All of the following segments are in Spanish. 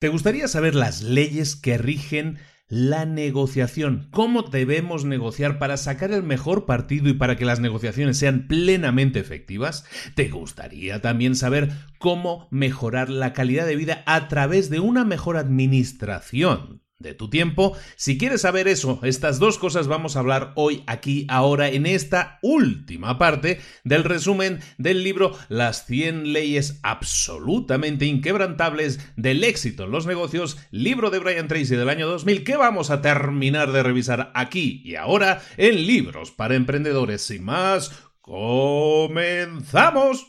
¿Te gustaría saber las leyes que rigen la negociación? ¿Cómo debemos negociar para sacar el mejor partido y para que las negociaciones sean plenamente efectivas? ¿Te gustaría también saber cómo mejorar la calidad de vida a través de una mejor administración? De tu tiempo. Si quieres saber eso, estas dos cosas vamos a hablar hoy, aquí, ahora, en esta última parte del resumen del libro Las 100 leyes absolutamente inquebrantables del éxito en los negocios, libro de Brian Tracy del año 2000, que vamos a terminar de revisar aquí y ahora en Libros para Emprendedores. Sin más, comenzamos.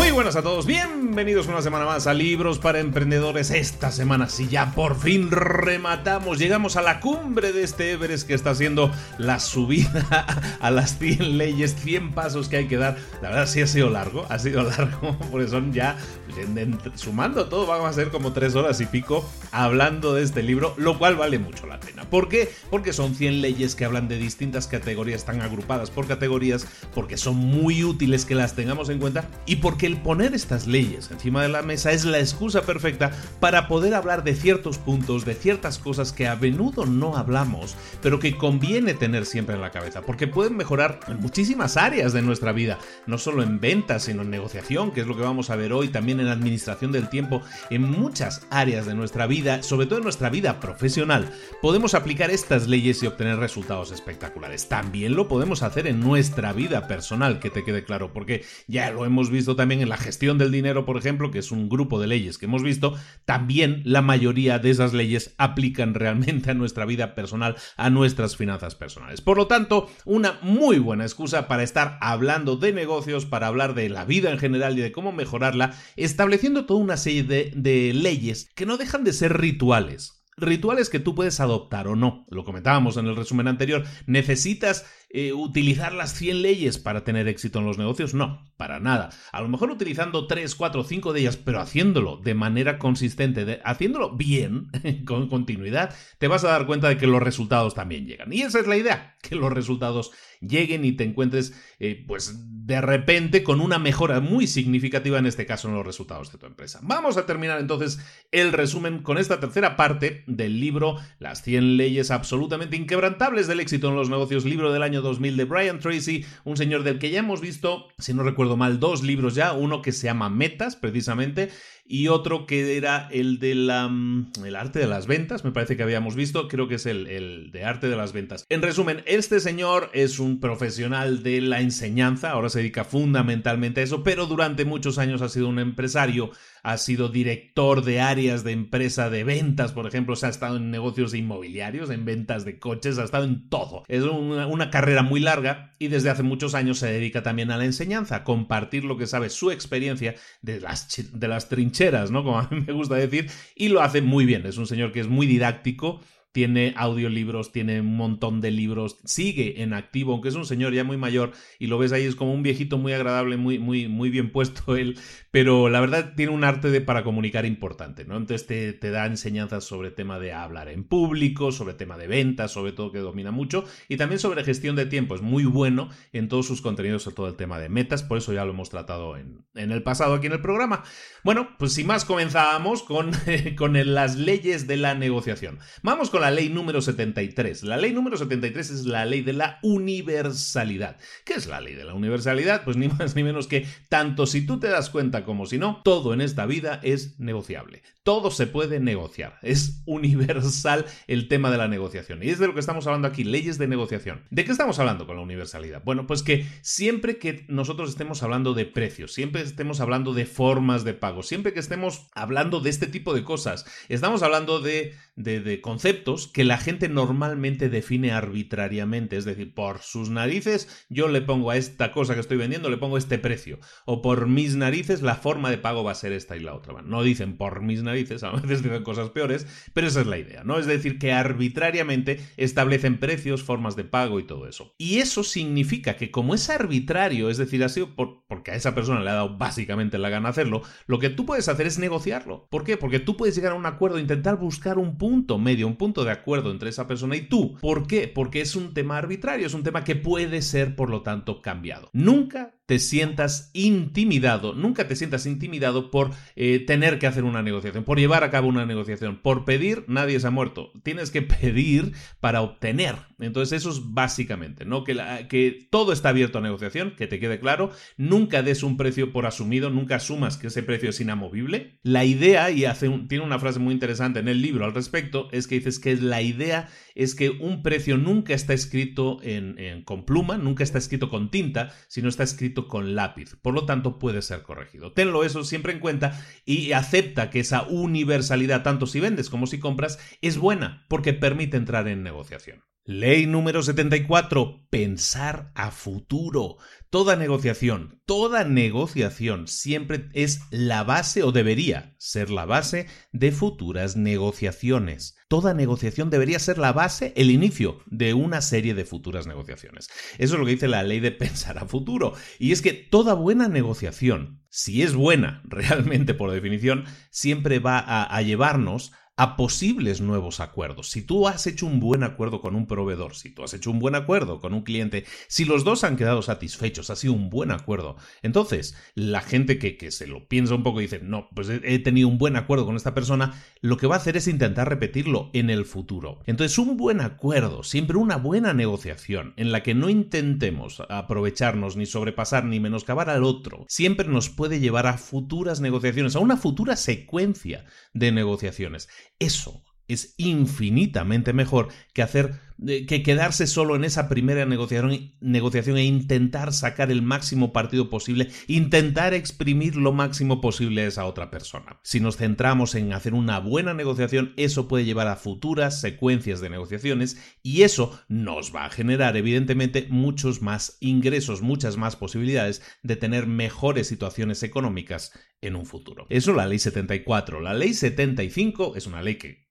Muy buenas a todos, bienvenidos una semana más a Libros para Emprendedores. Esta semana sí ya por fin rematamos, llegamos a la cumbre de este Everest que está siendo la subida a las 100 leyes, 100 pasos que hay que dar. La verdad sí ha sido largo, ha sido largo, por eso ya pues, sumando todo vamos a ser como 3 horas y pico hablando de este libro, lo cual vale mucho la pena. ¿Por qué? Porque son 100 leyes que hablan de distintas categorías, están agrupadas por categorías, porque son muy útiles que las tengamos en cuenta y porque el poner estas leyes encima de la mesa es la excusa perfecta para poder hablar de ciertos puntos, de ciertas cosas que a menudo no hablamos, pero que conviene tener siempre en la cabeza, porque pueden mejorar en muchísimas áreas de nuestra vida, no solo en ventas, sino en negociación, que es lo que vamos a ver hoy, también en administración del tiempo, en muchas áreas de nuestra vida, sobre todo en nuestra vida profesional, podemos aplicar estas leyes y obtener resultados espectaculares. También lo podemos hacer en nuestra vida personal, que te quede claro, porque ya lo hemos visto también en la gestión del dinero, por ejemplo, que es un grupo de leyes que hemos visto, también la mayoría de esas leyes aplican realmente a nuestra vida personal, a nuestras finanzas personales. Por lo tanto, una muy buena excusa para estar hablando de negocios, para hablar de la vida en general y de cómo mejorarla, estableciendo toda una serie de, de leyes que no dejan de ser rituales rituales que tú puedes adoptar o no. Lo comentábamos en el resumen anterior. ¿Necesitas eh, utilizar las 100 leyes para tener éxito en los negocios? No, para nada. A lo mejor utilizando 3, 4, 5 de ellas, pero haciéndolo de manera consistente, haciéndolo bien, con continuidad, te vas a dar cuenta de que los resultados también llegan. Y esa es la idea, que los resultados lleguen y te encuentres, eh, pues de repente, con una mejora muy significativa, en este caso, en los resultados de tu empresa. Vamos a terminar entonces el resumen con esta tercera parte del libro Las 100 leyes absolutamente inquebrantables del éxito en los negocios, libro del año 2000 de Brian Tracy, un señor del que ya hemos visto, si no recuerdo mal, dos libros ya, uno que se llama Metas, precisamente, y otro que era el de la, mm, el arte de las ventas, me parece que habíamos visto, creo que es el, el, de arte de las ventas. En resumen, este señor es un profesional de la enseñanza, ahora se dedica fundamentalmente a eso, pero durante muchos años ha sido un empresario ha sido director de áreas de empresa de ventas, por ejemplo, se ha estado en negocios inmobiliarios, en ventas de coches, ha estado en todo. Es una, una, carrera muy larga y desde hace muchos años se dedica también a la enseñanza, a compartir lo que sabe, su experiencia de las, de las trincheras, ¿no? Como a mí me gusta decir, y lo hace muy bien. Es un señor que es muy didáctico tiene audiolibros, tiene un montón de libros, sigue en activo, aunque es un señor ya muy mayor y lo ves ahí, es como un viejito muy agradable, muy, muy, muy bien puesto él, pero la verdad tiene un arte para comunicar importante, ¿no? Entonces te, te da enseñanzas sobre tema de hablar en público, sobre tema de ventas, sobre todo que domina mucho, y también sobre gestión de tiempo, es muy bueno en todos sus contenidos, sobre todo el tema de metas, por eso ya lo hemos tratado en, en el pasado aquí en el programa. Bueno, pues sin más comenzábamos con, con las leyes de la negociación. Vamos con la ley número 73. La ley número 73 es la ley de la universalidad. ¿Qué es la ley de la universalidad? Pues ni más ni menos que tanto si tú te das cuenta como si no, todo en esta vida es negociable. Todo se puede negociar. Es universal el tema de la negociación. Y es de lo que estamos hablando aquí, leyes de negociación. ¿De qué estamos hablando con la universalidad? Bueno, pues que siempre que nosotros estemos hablando de precios, siempre estemos hablando de formas de pago, siempre que estemos hablando de este tipo de cosas, estamos hablando de, de, conceptos que la gente normalmente define arbitrariamente. Es decir, por sus narices yo le pongo a esta cosa que estoy vendiendo, le pongo este precio. O por mis narices la forma de pago va a ser esta y la otra. no dicen por mis narices a veces dicen cosas peores, pero esa es la idea, ¿no? Es decir, que arbitrariamente establecen precios, formas de pago y todo eso. Y eso significa que como es arbitrario, es decir, ha sido porque a esa persona le ha dado básicamente la gana hacerlo, lo que tú puedes hacer es negociarlo. ¿Por qué? Porque tú puedes llegar a un acuerdo, intentar buscar un punto medio, un punto de acuerdo entre esa persona y tú. ¿Por qué? Porque es un tema arbitrario, es un tema que puede ser, por lo tanto, cambiado. Nunca te sientas intimidado, nunca te sientas intimidado por eh, tener que hacer una negociación, por llevar a cabo una negociación. Por pedir, nadie se ha muerto. Tienes que pedir para obtener. Entonces eso es básicamente, ¿no? Que, que todo está abierto a negociación, que te quede claro. Nunca des un precio por asumido, nunca asumas que ese precio es inamovible. La idea, y hace tiene una frase muy interesante en el libro al respecto, es que dices que la idea es que un precio nunca está escrito en, con pluma, nunca está escrito con tinta, sino está escrito con lápiz. Por lo tanto, puede ser corregido. Tenlo eso siempre en cuenta y acepta que esa universalidad, tanto si vendes como si compras, es buena porque permite entrar en negociación. Ley número 74. Pensar a futuro. Toda negociación, toda negociación siempre es la base o debería ser la base de futuras negociaciones. Toda negociación debería ser la base, el inicio de una serie de futuras negociaciones. Eso es lo que dice la ley de pensar a futuro. Y es que toda buena negociación, si es buena realmente por definición, siempre va a, a llevarnos a posibles nuevos acuerdos. Si tú has hecho un buen acuerdo con un proveedor, si tú has hecho un buen acuerdo con un cliente, si los dos han quedado satisfechos, ha sido un buen acuerdo, entonces la gente que, que se lo piensa un poco y dice, no, pues he, tenido un buen acuerdo con esta persona, lo que va a hacer es intentar repetirlo en el futuro. Entonces un buen acuerdo, siempre una buena negociación en la que no intentemos aprovecharnos ni sobrepasar ni menoscabar al otro, siempre nos puede llevar a futuras negociaciones, a una futura secuencia de negociaciones. Eso es infinitamente mejor que hacer que quedarse solo en esa primera negociación, negociación e intentar sacar el máximo partido posible, intentar exprimir lo máximo posible a esa otra persona. Si nos centramos en hacer una buena negociación, eso puede llevar a futuras secuencias de negociaciones y eso nos va a generar evidentemente muchos más ingresos, muchas más posibilidades de tener mejores situaciones económicas en un futuro. Eso la ley 74. La ley 75 es una ley que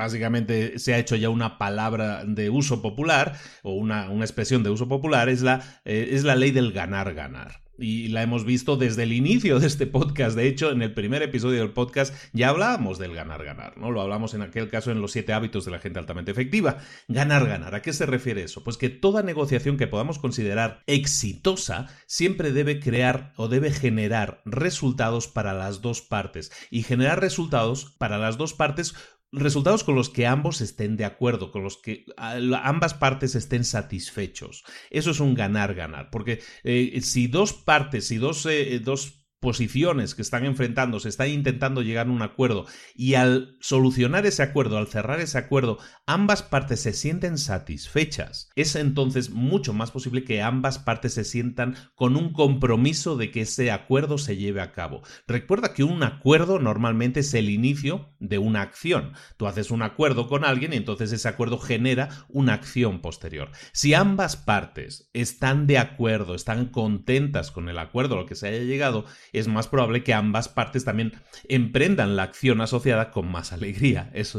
básicamente se ha hecho ya una palabra de uso popular o una, expresión de uso popular, es la, eh, es la ley del ganar-ganar y la hemos visto desde el inicio de este podcast. De hecho, en el primer episodio del podcast ya hablábamos del ganar-ganar, ¿no? Lo hablamos en aquel caso en los siete hábitos de la gente altamente efectiva. Ganar-ganar, ¿a qué se refiere eso? Pues que toda negociación que podamos considerar exitosa siempre debe crear o debe generar resultados para las dos partes. Y generar resultados para las dos partes resultados con los que ambos estén de acuerdo, con los que ambas partes estén satisfechos. Eso es un ganar-ganar, porque eh, si dos partes, si dos, eh, dos posiciones que están enfrentando, se están intentando llegar a un acuerdo y al solucionar ese acuerdo, al cerrar ese acuerdo, ambas partes se sienten satisfechas, es entonces mucho más posible que ambas partes se sientan con un compromiso de que ese acuerdo se lleve a cabo. Recuerda que un acuerdo normalmente es el inicio de una acción. Tú haces un acuerdo con alguien y entonces ese acuerdo genera una acción posterior. Si ambas partes están de acuerdo, están contentas con el acuerdo lo que se haya llegado, es más probable que ambas partes también emprendan la acción asociada con más alegría. Eso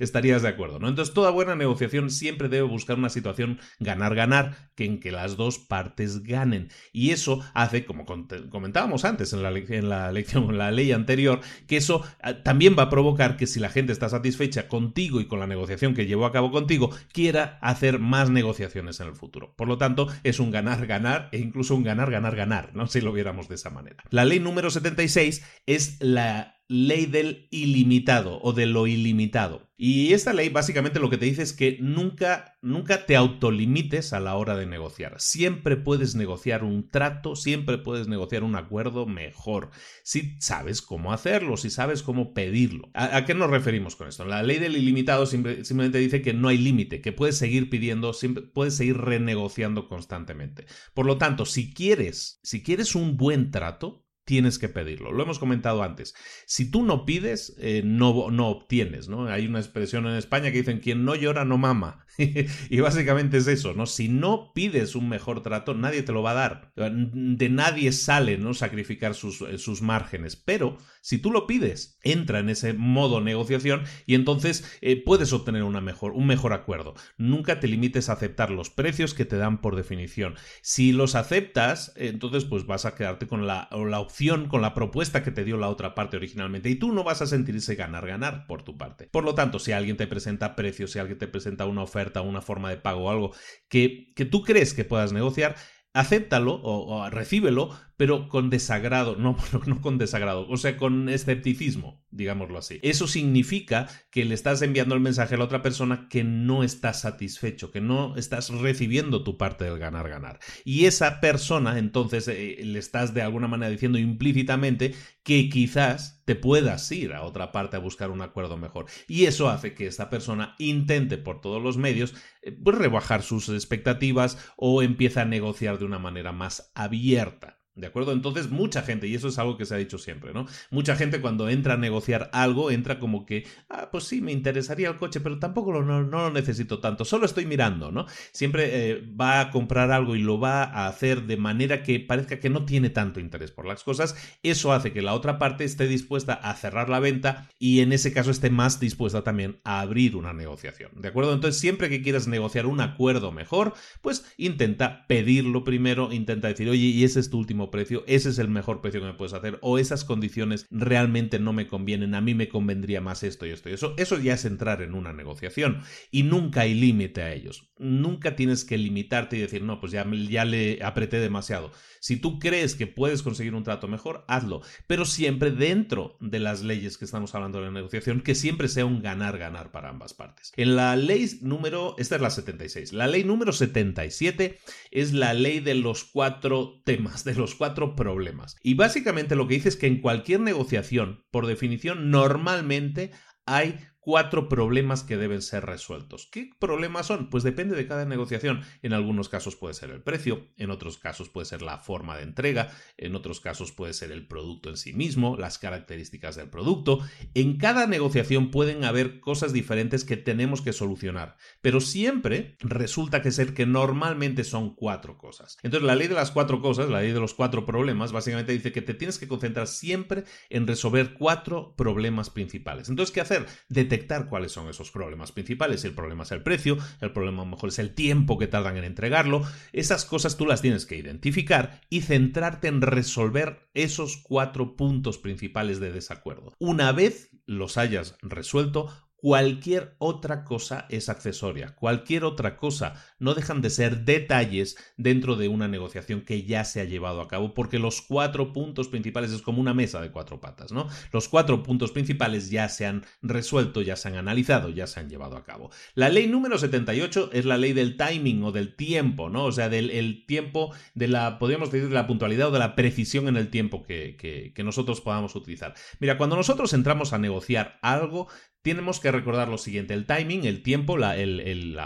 estarías de acuerdo, ¿no? Entonces, toda buena negociación siempre debe buscar una situación ganar-ganar, que en que las dos partes ganen. Y eso hace, como comentábamos antes en la, en la lección, en la ley anterior, que eso ah, también va a provocar que si la gente está satisfecha contigo y con la negociación que llevó a cabo contigo, quiera hacer más negociaciones en el futuro. Por lo tanto, es un ganar-ganar e incluso un ganar-ganar-ganar, ¿no? Si lo viéramos de esa manera. Ley número 76 es la ley del ilimitado o de lo ilimitado. Y esta ley básicamente lo que te dice es que nunca, nunca te autolimites a la hora de negociar. Siempre puedes negociar un trato, siempre puedes negociar un acuerdo mejor, si sabes cómo hacerlo, si sabes cómo pedirlo. ¿A, qué nos referimos con esto? La ley del ilimitado simplemente dice que no hay límite, que puedes seguir pidiendo, puedes seguir renegociando constantemente. Por lo tanto, si quieres, si quieres un buen trato, tienes que pedirlo. Lo hemos comentado antes. Si tú no pides, eh, no, no obtienes, ¿no? Hay una expresión en España que dicen, quien no llora no mama. y básicamente es eso, ¿no? Si no pides un mejor trato, nadie te lo va a dar. De nadie sale, ¿no? Sacrificar sus, eh, sus márgenes. Pero si tú lo pides, entra en ese modo negociación y entonces eh, puedes obtener una mejor, un mejor acuerdo. Nunca te limites a aceptar los precios que te dan por definición. Si los aceptas, entonces pues vas a quedarte con la, la opción con la propuesta que te dio la otra parte originalmente y tú no vas a sentirse ganar-ganar por tu parte. Por lo tanto, si alguien te presenta precios, si alguien te presenta una oferta, una forma de pago o algo que, que tú crees que puedas negociar, acéptalo o, o, recíbelo, pero con desagrado, no, no con desagrado, o sea, con escepticismo, digámoslo así. Eso significa que le estás enviando el mensaje a la otra persona que no estás satisfecho, que no estás recibiendo tu parte del ganar-ganar. Y esa persona, entonces, eh, le estás de alguna manera diciendo implícitamente que quizás te puedas ir a otra parte a buscar un acuerdo mejor. Y eso hace que esta persona intente por todos los medios eh, pues, rebajar sus expectativas o empiece a negociar de una manera más abierta. ¿De acuerdo? Entonces, mucha gente, y eso es algo que se ha dicho siempre, ¿no? Mucha gente cuando entra a negociar algo, entra como que, ah, pues sí, me interesaría el coche, pero tampoco lo, no, lo necesito tanto, solo estoy mirando, ¿no? Siempre eh, va a comprar algo y lo va a hacer de manera que parezca que no tiene tanto interés por las cosas. Eso hace que la otra parte esté dispuesta a cerrar la venta y en ese caso esté más dispuesta también a abrir una negociación. ¿De acuerdo? Entonces, siempre que quieras negociar un acuerdo mejor, pues intenta pedirlo primero, intenta decir, oye, y ese es tu último precio, ese es el mejor precio que me puedes hacer, o esas condiciones realmente no me convienen, a mí me convendría más esto y esto y eso. Eso ya es entrar en una negociación y nunca hay límite a ellos. Nunca tienes que limitarte y decir, no, pues ya, ya le apreté demasiado. Si tú crees que puedes conseguir un trato mejor, hazlo, pero siempre dentro de las leyes que estamos hablando de la negociación, que siempre sea un ganar-ganar para ambas partes. En la ley número, esta es la 76, la ley número 77 es la ley de los cuatro temas, de los cuatro problemas. Y básicamente lo que dice es que en cualquier negociación, por definición, normalmente hay cuatro problemas que deben ser resueltos. ¿Qué problemas son? Pues depende de cada negociación. En algunos casos puede ser el precio, en otros casos puede ser la forma de entrega, en otros casos puede ser el producto en sí mismo, las características del producto. En cada negociación pueden haber cosas diferentes que tenemos que solucionar, pero siempre resulta que ser que normalmente son cuatro cosas. Entonces la ley de las cuatro cosas, la ley de los cuatro problemas, básicamente dice que te tienes que concentrar siempre en resolver cuatro problemas principales. Entonces, ¿qué hacer? Detectar cuáles son esos problemas principales. Si el problema es el precio, el problema a lo mejor es el tiempo que tardan en entregarlo. Esas cosas tú las tienes que identificar y centrarte en resolver esos cuatro puntos principales de desacuerdo. Una vez los hayas resuelto, Cualquier otra cosa es accesoria, cualquier otra cosa no dejan de ser detalles dentro de una negociación que ya se ha llevado a cabo, porque los cuatro puntos principales es como una mesa de cuatro patas, ¿no? Los cuatro puntos principales ya se han resuelto, ya se han analizado, ya se han llevado a cabo. La ley número 78 es la ley del timing o del tiempo, ¿no? O sea, del tiempo, de la, podríamos decir, de la puntualidad o de la precisión en el tiempo que nosotros podamos utilizar. Mira, cuando nosotros entramos a negociar algo, tenemos que recordar lo siguiente, el timing, el tiempo, la,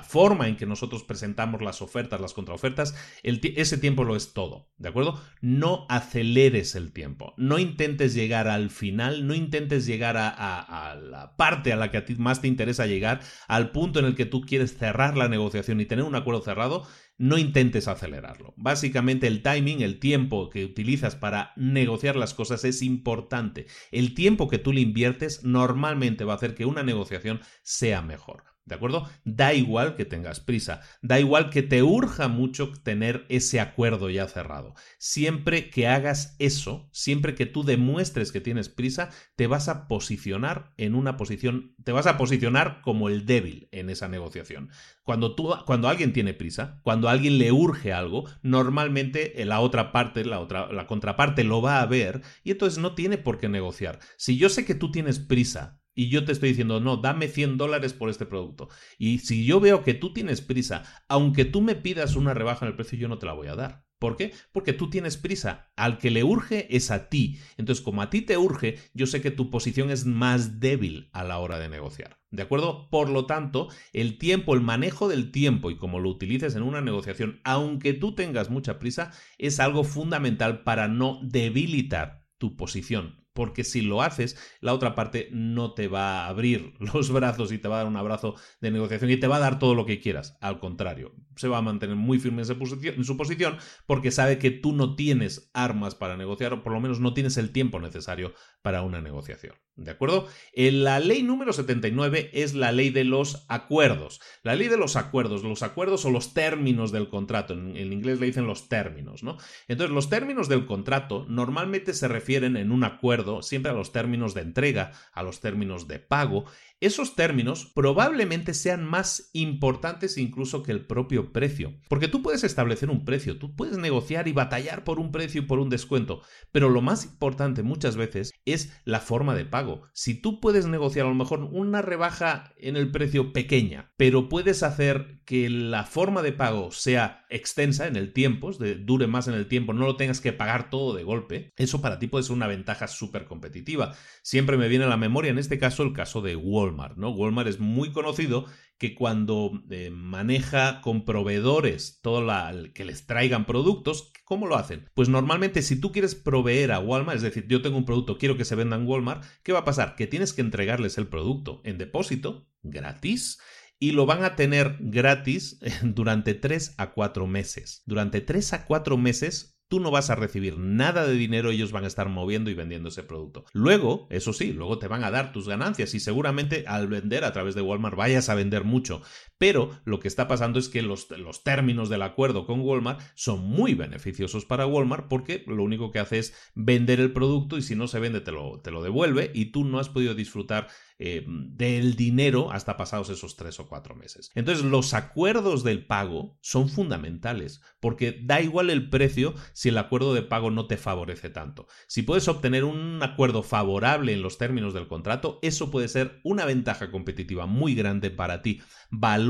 forma en que nosotros presentamos las ofertas, las contraofertas, ese tiempo lo es todo, ¿de acuerdo? No aceleres el tiempo, no intentes llegar al final, no intentes llegar a, a, la parte a la que a ti más te interesa llegar, al punto en el que tú quieres cerrar la negociación y tener un acuerdo cerrado, no intentes acelerarlo. Básicamente el timing, el tiempo que utilizas para negociar las cosas es importante. El tiempo que tú le inviertes normalmente va a hacer que una negociación sea mejor. ¿De acuerdo? Da igual que tengas prisa, da igual que te urja mucho tener ese acuerdo ya cerrado. Siempre que hagas eso, siempre que tú demuestres que tienes prisa, te vas a posicionar en una posición, te vas a posicionar como el débil en esa negociación. Cuando, tú, cuando alguien tiene prisa, cuando alguien le urge algo, normalmente la otra parte, la, otra, la contraparte lo va a ver y entonces no tiene por qué negociar. Si yo sé que tú tienes prisa, y yo te estoy diciendo, no, dame 100 dólares por este producto. Y si yo veo que tú tienes prisa, aunque tú me pidas una rebaja en el precio, yo no te la voy a dar. ¿Por qué? Porque tú tienes prisa. Al que le urge es a ti. Entonces, como a ti te urge, yo sé que tu posición es más débil a la hora de negociar. ¿De acuerdo? Por lo tanto, el tiempo, el manejo del tiempo y cómo lo utilices en una negociación, aunque tú tengas mucha prisa, es algo fundamental para no debilitar tu posición porque si lo haces, la otra parte no te va a abrir los brazos y te va a dar un abrazo de negociación y te va a dar todo lo que quieras. Al contrario, se va a mantener muy firme en su posición porque sabe que tú no tienes armas para negociar o por lo menos no tienes el tiempo necesario para una negociación. ¿De acuerdo? La ley número 79 es la ley de los acuerdos. La ley de los acuerdos, los acuerdos o los términos del contrato. En, en inglés le dicen los términos, ¿no? Entonces, los términos del contrato normalmente se refieren en un acuerdo siempre a los términos de entrega, a los términos de pago, esos términos probablemente sean más importantes incluso que el propio precio. Porque tú puedes establecer un precio, tú puedes negociar y batallar por un precio y por un descuento, pero lo más importante muchas veces es la forma de pago. Si tú puedes negociar a lo mejor una rebaja en el precio pequeña, pero puedes hacer que la forma de pago sea extensa en el tiempo, dure más en el tiempo, no lo tengas que pagar todo de golpe, eso para ti puede ser una ventaja súper competitiva. Siempre me viene a la memoria en este caso el caso de Walmart. Walmart, ¿no? Es muy conocido que cuando eh, maneja con proveedores todo la, que les traigan productos, ¿cómo lo hacen? Pues normalmente si tú quieres proveer a Walmart, es decir, yo tengo un producto, quiero que se venda en Walmart, ¿qué va a pasar? Que tienes que entregarles el producto en depósito, gratis, y lo van a tener gratis durante 3 a 4 meses. Durante 3 a 4 meses tú no vas a recibir nada de dinero, ellos van a estar moviendo y vendiendo ese producto. Luego, eso sí, luego te van a dar tus ganancias y seguramente al vender a través de Walmart vayas a vender mucho. Pero lo que está pasando es que los, los términos del acuerdo con Walmart son muy beneficiosos para Walmart porque lo único que hace es vender el producto y si no se vende te lo, te lo devuelve y tú no has podido disfrutar eh, del dinero hasta pasados esos tres o cuatro meses. Entonces, los acuerdos del pago son fundamentales, porque da igual el precio si el acuerdo de pago no te favorece tanto. Si puedes obtener un acuerdo favorable en los términos del contrato, eso puede ser una ventaja competitiva muy grande para ti.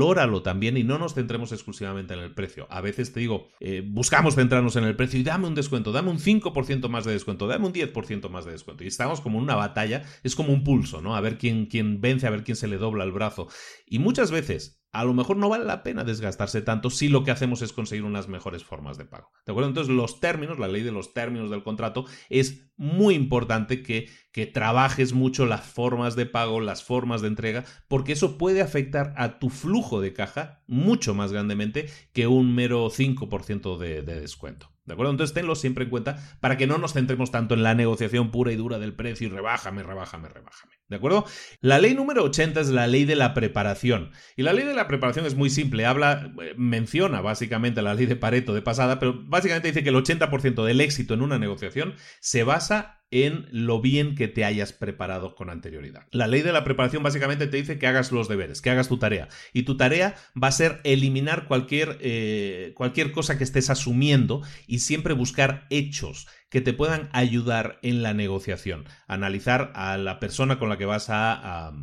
Valóralo también y no nos centremos exclusivamente en el precio. A veces te digo, eh, buscamos centrarnos en el precio y dame un descuento, dame un 5% más de descuento, dame un 10% más de descuento. Y estamos como en una batalla, es como un pulso, ¿no? A ver quién quién, vence, a ver quién se le dobla el brazo. Y muchas veces a lo mejor no vale la pena desgastarse tanto si lo que hacemos es conseguir unas mejores formas de pago. ¿De acuerdo? Entonces, los términos, la ley de los términos del contrato, es muy importante que, que trabajes mucho las formas de pago, las formas de entrega, porque eso puede afectar a tu flujo de caja mucho más grandemente que un mero 5% de descuento. ¿De acuerdo? Entonces tenlo siempre en cuenta para que no nos centremos tanto en la negociación pura y dura del precio y rebájame, rebájame, rebájame. ¿De acuerdo? La ley número 80 es la ley de la preparación. Y la ley de la preparación es muy simple. Habla, eh, menciona básicamente la ley de Pareto de pasada, pero básicamente dice que el 80% del éxito en una negociación se basa en lo bien que te hayas preparado con anterioridad. La ley de la preparación básicamente te dice que hagas los deberes, que hagas tu tarea. Y tu tarea va a ser eliminar cualquier, eh, cualquier cosa que estés asumiendo y siempre buscar hechos que te puedan ayudar en la negociación. Analizar a la persona con la que vas a a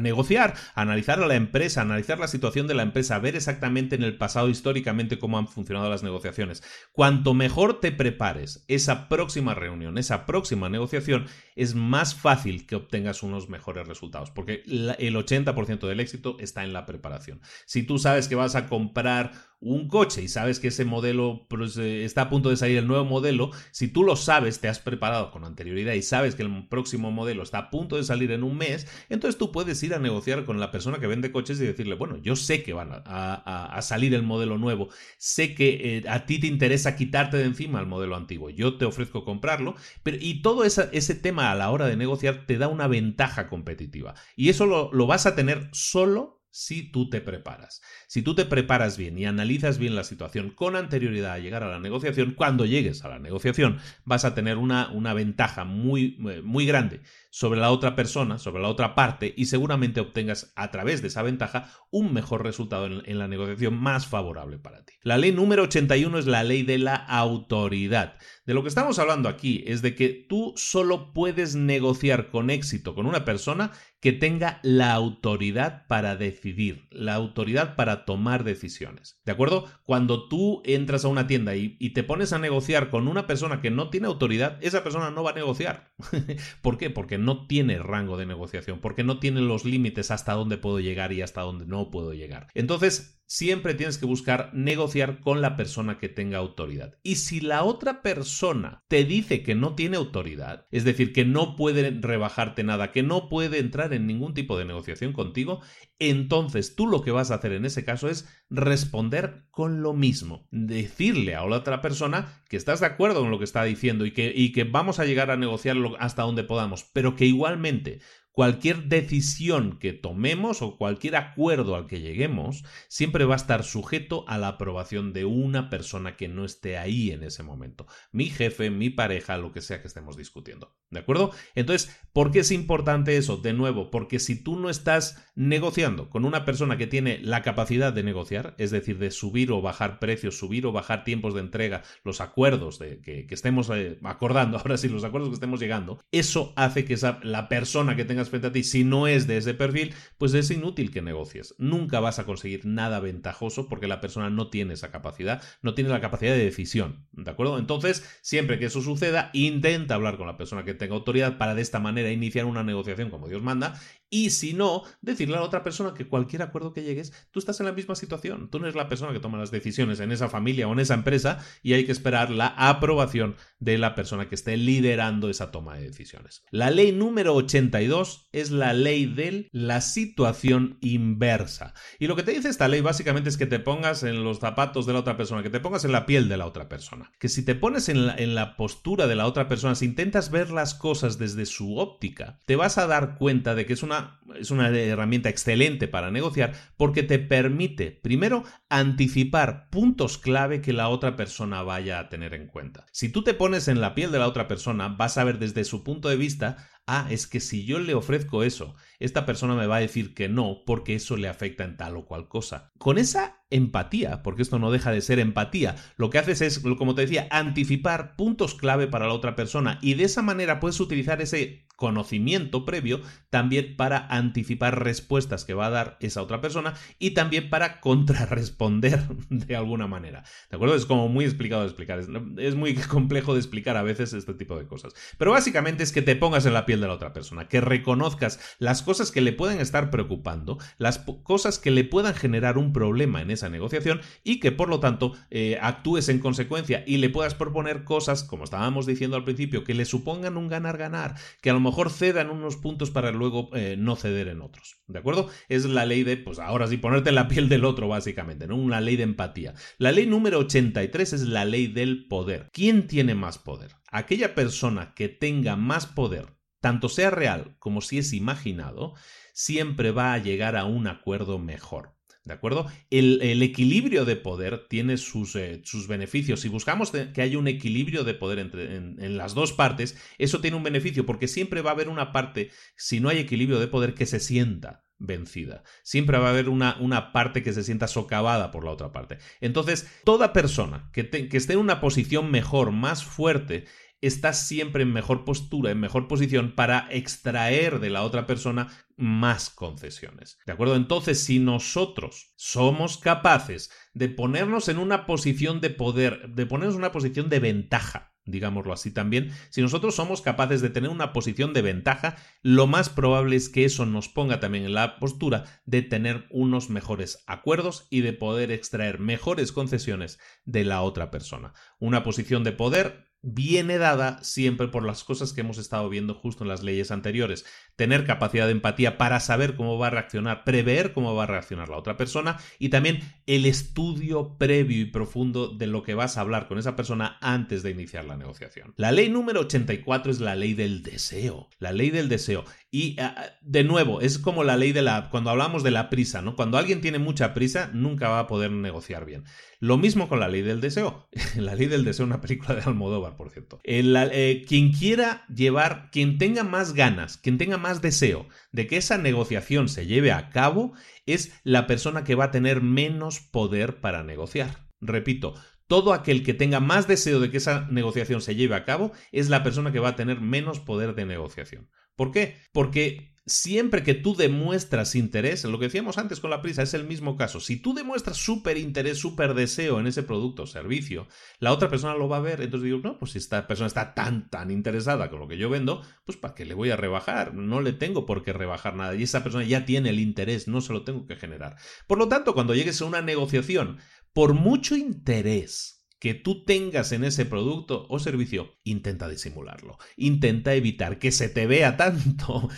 negociar, a analizar a la empresa, a analizar la situación de la empresa, a ver exactamente en el pasado históricamente cómo han funcionado las negociaciones. Cuanto mejor te prepares esa próxima reunión, esa próxima negociación, es más fácil que obtengas unos mejores resultados, porque el 80% del éxito está en la preparación. Si tú sabes que vas a comprar un coche y sabes que ese modelo pues, eh, está a punto de salir el nuevo modelo, si tú lo sabes, te has preparado con anterioridad y sabes que el próximo modelo está a punto de salir en un mes, entonces tú puedes ir a negociar con la persona que vende coches y decirle, bueno, yo sé que van a, salir el modelo nuevo, sé que eh, a ti te interesa quitarte de encima el modelo antiguo, yo te ofrezco comprarlo, pero y todo ese tema a la hora de negociar te da una ventaja competitiva. Y eso lo, lo vas a tener solo si tú te preparas. Si tú te preparas bien y analizas bien la situación con anterioridad a llegar a la negociación, cuando llegues a la negociación vas a tener una, una ventaja muy, eh, muy grande sobre la otra persona, sobre la otra parte, y seguramente obtengas a través de esa ventaja un mejor resultado en, la negociación más favorable para ti. La ley número 81 es la ley de la autoridad. De lo que estamos hablando aquí es de que tú solo puedes negociar con éxito con una persona que tenga la autoridad para decidir, la autoridad para tomar decisiones. ¿De acuerdo? Cuando tú entras a una tienda y, te pones a negociar con una persona que no tiene autoridad, esa persona no va a negociar. ¿Por qué? Porque no tiene rango de negociación, porque no tiene los límites hasta dónde puedo llegar y hasta dónde no puedo llegar. Entonces, siempre tienes que buscar negociar con la persona que tenga autoridad. Y si la otra persona te dice que no tiene autoridad, es decir, que no puede rebajarte nada, que no puede entrar en ningún tipo de negociación contigo, entonces tú lo que vas a hacer en ese caso es responder con lo mismo, decirle a la otra persona que estás de acuerdo con lo que está diciendo y que, y que vamos a llegar a negociarlo hasta donde podamos, pero que igualmente cualquier decisión que tomemos o cualquier acuerdo al que lleguemos siempre va a estar sujeto a la aprobación de una persona que no esté ahí en ese momento. Mi jefe, mi pareja, lo que sea que estemos discutiendo. ¿De acuerdo? Entonces, ¿por qué es importante eso? De nuevo, porque si tú no estás negociando con una persona que tiene la capacidad de negociar, es decir, de subir o bajar precios, subir o bajar tiempos de entrega, los acuerdos de, que, estemos eh, acordando, ahora sí, los acuerdos que estemos llegando, eso hace que esa, la persona que tenga frente a ti, si no es de ese perfil, pues es inútil que negocies. Nunca vas a conseguir nada ventajoso porque la persona no tiene esa capacidad, no tiene la capacidad de decisión. ¿De acuerdo? Entonces, siempre que eso suceda, intenta hablar con la persona que tenga autoridad para de esta manera iniciar una negociación como Dios manda y si no, decirle a la otra persona que cualquier acuerdo que llegues, tú estás en la misma situación. Tú no eres la persona que toma las decisiones en esa familia o en esa empresa y hay que esperar la aprobación de la persona que esté liderando esa toma de decisiones. La ley número 82 es la ley de la situación inversa. Y lo que te dice esta ley básicamente es que te pongas en los zapatos de la otra persona, que te pongas en la piel de la otra persona. Que si te pones en la, en la postura de la otra persona, si intentas ver las cosas desde su óptica, te vas a dar cuenta de que es una es una herramienta excelente para negociar porque te permite, primero, anticipar puntos clave que la otra persona vaya a tener en cuenta. Si tú te pones en la piel de la otra persona, vas a ver desde su punto de vista ah, es que si yo le ofrezco eso, esta persona me va a decir que no porque eso le afecta en tal o cual cosa. Con esa empatía, porque esto no deja de ser empatía, lo que haces es, como te decía, anticipar puntos clave para la otra persona y de esa manera puedes utilizar ese conocimiento previo también para anticipar respuestas que va a dar esa otra persona y también para contrarresponder de alguna manera. ¿De acuerdo? Es como muy explicado de explicar, es muy complejo de explicar a veces este tipo de cosas. Pero básicamente es que te pongas en la piel de la otra persona, que reconozcas las cosas que le pueden estar preocupando, las cosas que le puedan generar un problema en esa negociación y que por lo tanto eh, actúes en consecuencia y le puedas proponer cosas, como estábamos diciendo al principio, que le supongan un ganar-ganar, que a lo mejor cedan unos puntos para luego eh, no ceder en otros. ¿De acuerdo? Es la ley de, pues ahora sí, ponerte en la piel del otro, básicamente, ¿no? Una ley de empatía. La ley número 83 es la ley del poder. ¿Quién tiene más poder? Aquella persona que tenga más poder tanto sea real como si es imaginado, siempre va a llegar a un acuerdo mejor. ¿De acuerdo? El, equilibrio de poder tiene sus, eh, sus beneficios. Si buscamos que haya un equilibrio de poder entre, en, las dos partes, eso tiene un beneficio porque siempre va a haber una parte, si no hay equilibrio de poder, que se sienta vencida. Siempre va a haber una, una parte que se sienta socavada por la otra parte. Entonces, toda persona que, que esté en una posición mejor, más fuerte, estás siempre en mejor postura, en mejor posición para extraer de la otra persona más concesiones. ¿De acuerdo? Entonces, si nosotros somos capaces de ponernos en una posición de poder, de ponernos en una posición de ventaja, digámoslo así también, si nosotros somos capaces de tener una posición de ventaja, lo más probable es que eso nos ponga también en la postura de tener unos mejores acuerdos y de poder extraer mejores concesiones de la otra persona. Una posición de poder viene dada siempre por las cosas que hemos estado viendo justo en las leyes anteriores. Tener capacidad de empatía para saber cómo va a reaccionar, prever cómo va a reaccionar la otra persona y también el estudio previo y profundo de lo que vas a hablar con esa persona antes de iniciar la negociación. La ley número 84 es la ley del deseo. La ley del deseo. Y ah, ah, de nuevo, es como la ley de la... cuando hablamos de la prisa, ¿no? Cuando alguien tiene mucha prisa, nunca va a poder negociar bien. Lo mismo con la ley del deseo. la ley del deseo, una película de Almodóvar, por cierto. Eh, quien quiera llevar, quien tenga más ganas, quien tenga más deseo de que esa negociación se lleve a cabo, es la persona que va a tener menos poder para negociar. Repito, todo aquel que tenga más deseo de que esa negociación se lleve a cabo es la persona que va a tener menos poder de negociación. ¿Por qué? Porque siempre que tú demuestras interés, lo que decíamos antes con la prisa, es el mismo caso. Si tú demuestras súper interés, súper deseo en ese producto o servicio, la otra persona lo va a ver. Entonces digo, no, pues si esta persona está tan, tan interesada con lo que yo vendo, pues ¿para qué le voy a rebajar? No le tengo por qué rebajar nada. Y esa persona ya tiene el interés, no se lo tengo que generar. Por lo tanto, cuando llegues a una negociación, por mucho interés que tú tengas en ese producto o servicio, intenta disimularlo. Intenta evitar que se te vea tanto.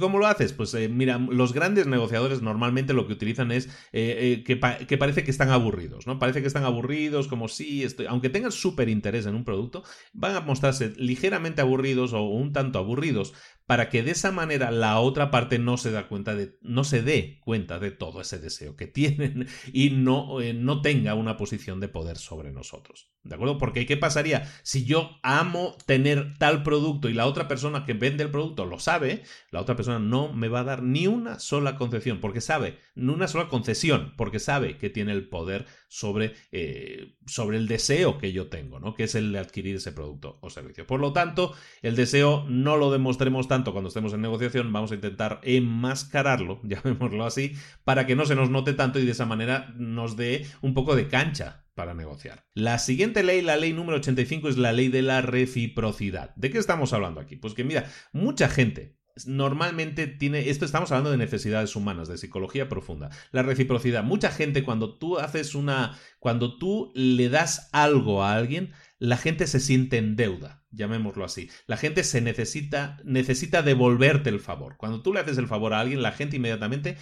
¿Cómo lo haces? Pues eh, mira, los grandes negociadores normalmente lo que utilizan es eh, eh, que, que, parece que están aburridos, ¿no? Parece que están aburridos, como si, estoy... aunque tengan súper interés en un producto, van a mostrarse ligeramente aburridos o un tanto aburridos para que de esa manera la otra parte no se da cuenta de, no se dé cuenta de todo ese deseo que tienen y no, eh, no tenga una posición de poder sobre nosotros. ¿De acuerdo? Porque ¿qué pasaría si yo amo tener tal producto y la otra persona que vende el producto lo sabe? La otra persona no me va a dar ni una sola concesión, porque sabe, ni una sola concesión, porque sabe que tiene el poder sobre, eh, sobre el deseo que yo tengo, ¿no? Que es el de adquirir ese producto o servicio. Por lo tanto, el deseo no lo demostremos tanto cuando estemos en negociación, vamos a intentar enmascararlo, llamémoslo así, para que no se nos note tanto y de esa manera nos dé un poco de cancha para negociar. La siguiente ley, la ley número 85, es la ley de la reciprocidad. ¿De qué estamos hablando aquí? Pues que mira, mucha gente normalmente tiene, esto estamos hablando de necesidades humanas, de psicología profunda, la reciprocidad. Mucha gente cuando tú haces una, cuando tú le das algo a alguien, la gente se siente en deuda, llamémoslo así. La gente se necesita, necesita devolverte el favor. Cuando tú le haces el favor a alguien, la gente inmediatamente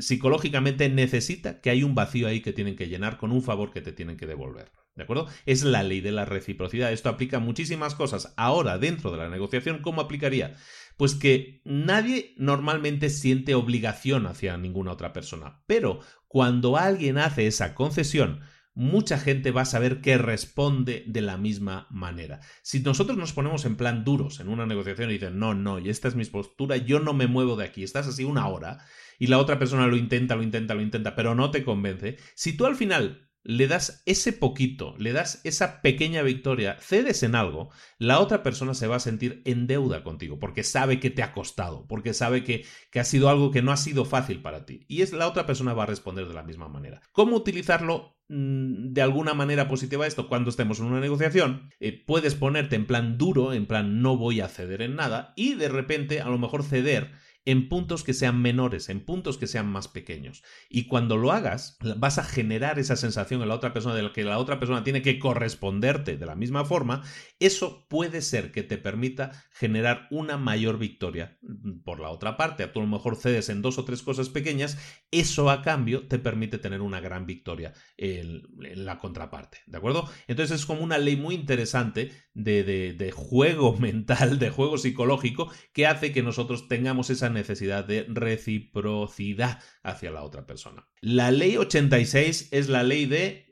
psicológicamente necesita que hay un vacío ahí que tienen que llenar con un favor que te tienen que devolver. ¿De acuerdo? Es la ley de la reciprocidad. Esto aplica a muchísimas cosas. Ahora, dentro de la negociación, ¿cómo aplicaría? Pues que nadie normalmente siente obligación hacia ninguna otra persona. Pero cuando alguien hace esa concesión, mucha gente va a saber que responde de la misma manera. Si nosotros nos ponemos en plan duros en una negociación y dicen, no, no, y esta es mi postura, yo no me muevo de aquí, estás así una hora, y la otra persona lo intenta, lo intenta, lo intenta, pero no te convence, si tú al final le das ese poquito, le das esa pequeña victoria, cedes en algo, la otra persona se va a sentir en deuda contigo, porque sabe que te ha costado, porque sabe que, que, ha sido algo que no ha sido fácil para ti. Y es la otra persona va a responder de la misma manera. ¿Cómo utilizarlo mm, de alguna manera positiva esto? Cuando estemos en una negociación, eh, puedes ponerte en plan duro, en plan no voy a ceder en nada, y de repente a lo mejor ceder en puntos que sean menores, en puntos que sean más pequeños. Y cuando lo hagas, vas a generar esa sensación en la otra persona de la que la otra persona tiene que corresponderte de la misma forma. Eso puede ser que te permita generar una mayor victoria mm, por la otra parte. A tú a lo mejor cedes en dos o tres cosas pequeñas, eso a cambio te permite tener una gran victoria en, la contraparte. ¿De acuerdo? Entonces es como una ley muy interesante de, de juego mental, de juego psicológico, que hace que nosotros tengamos esa necesidad de reciprocidad hacia la otra persona. La ley 86 es la ley de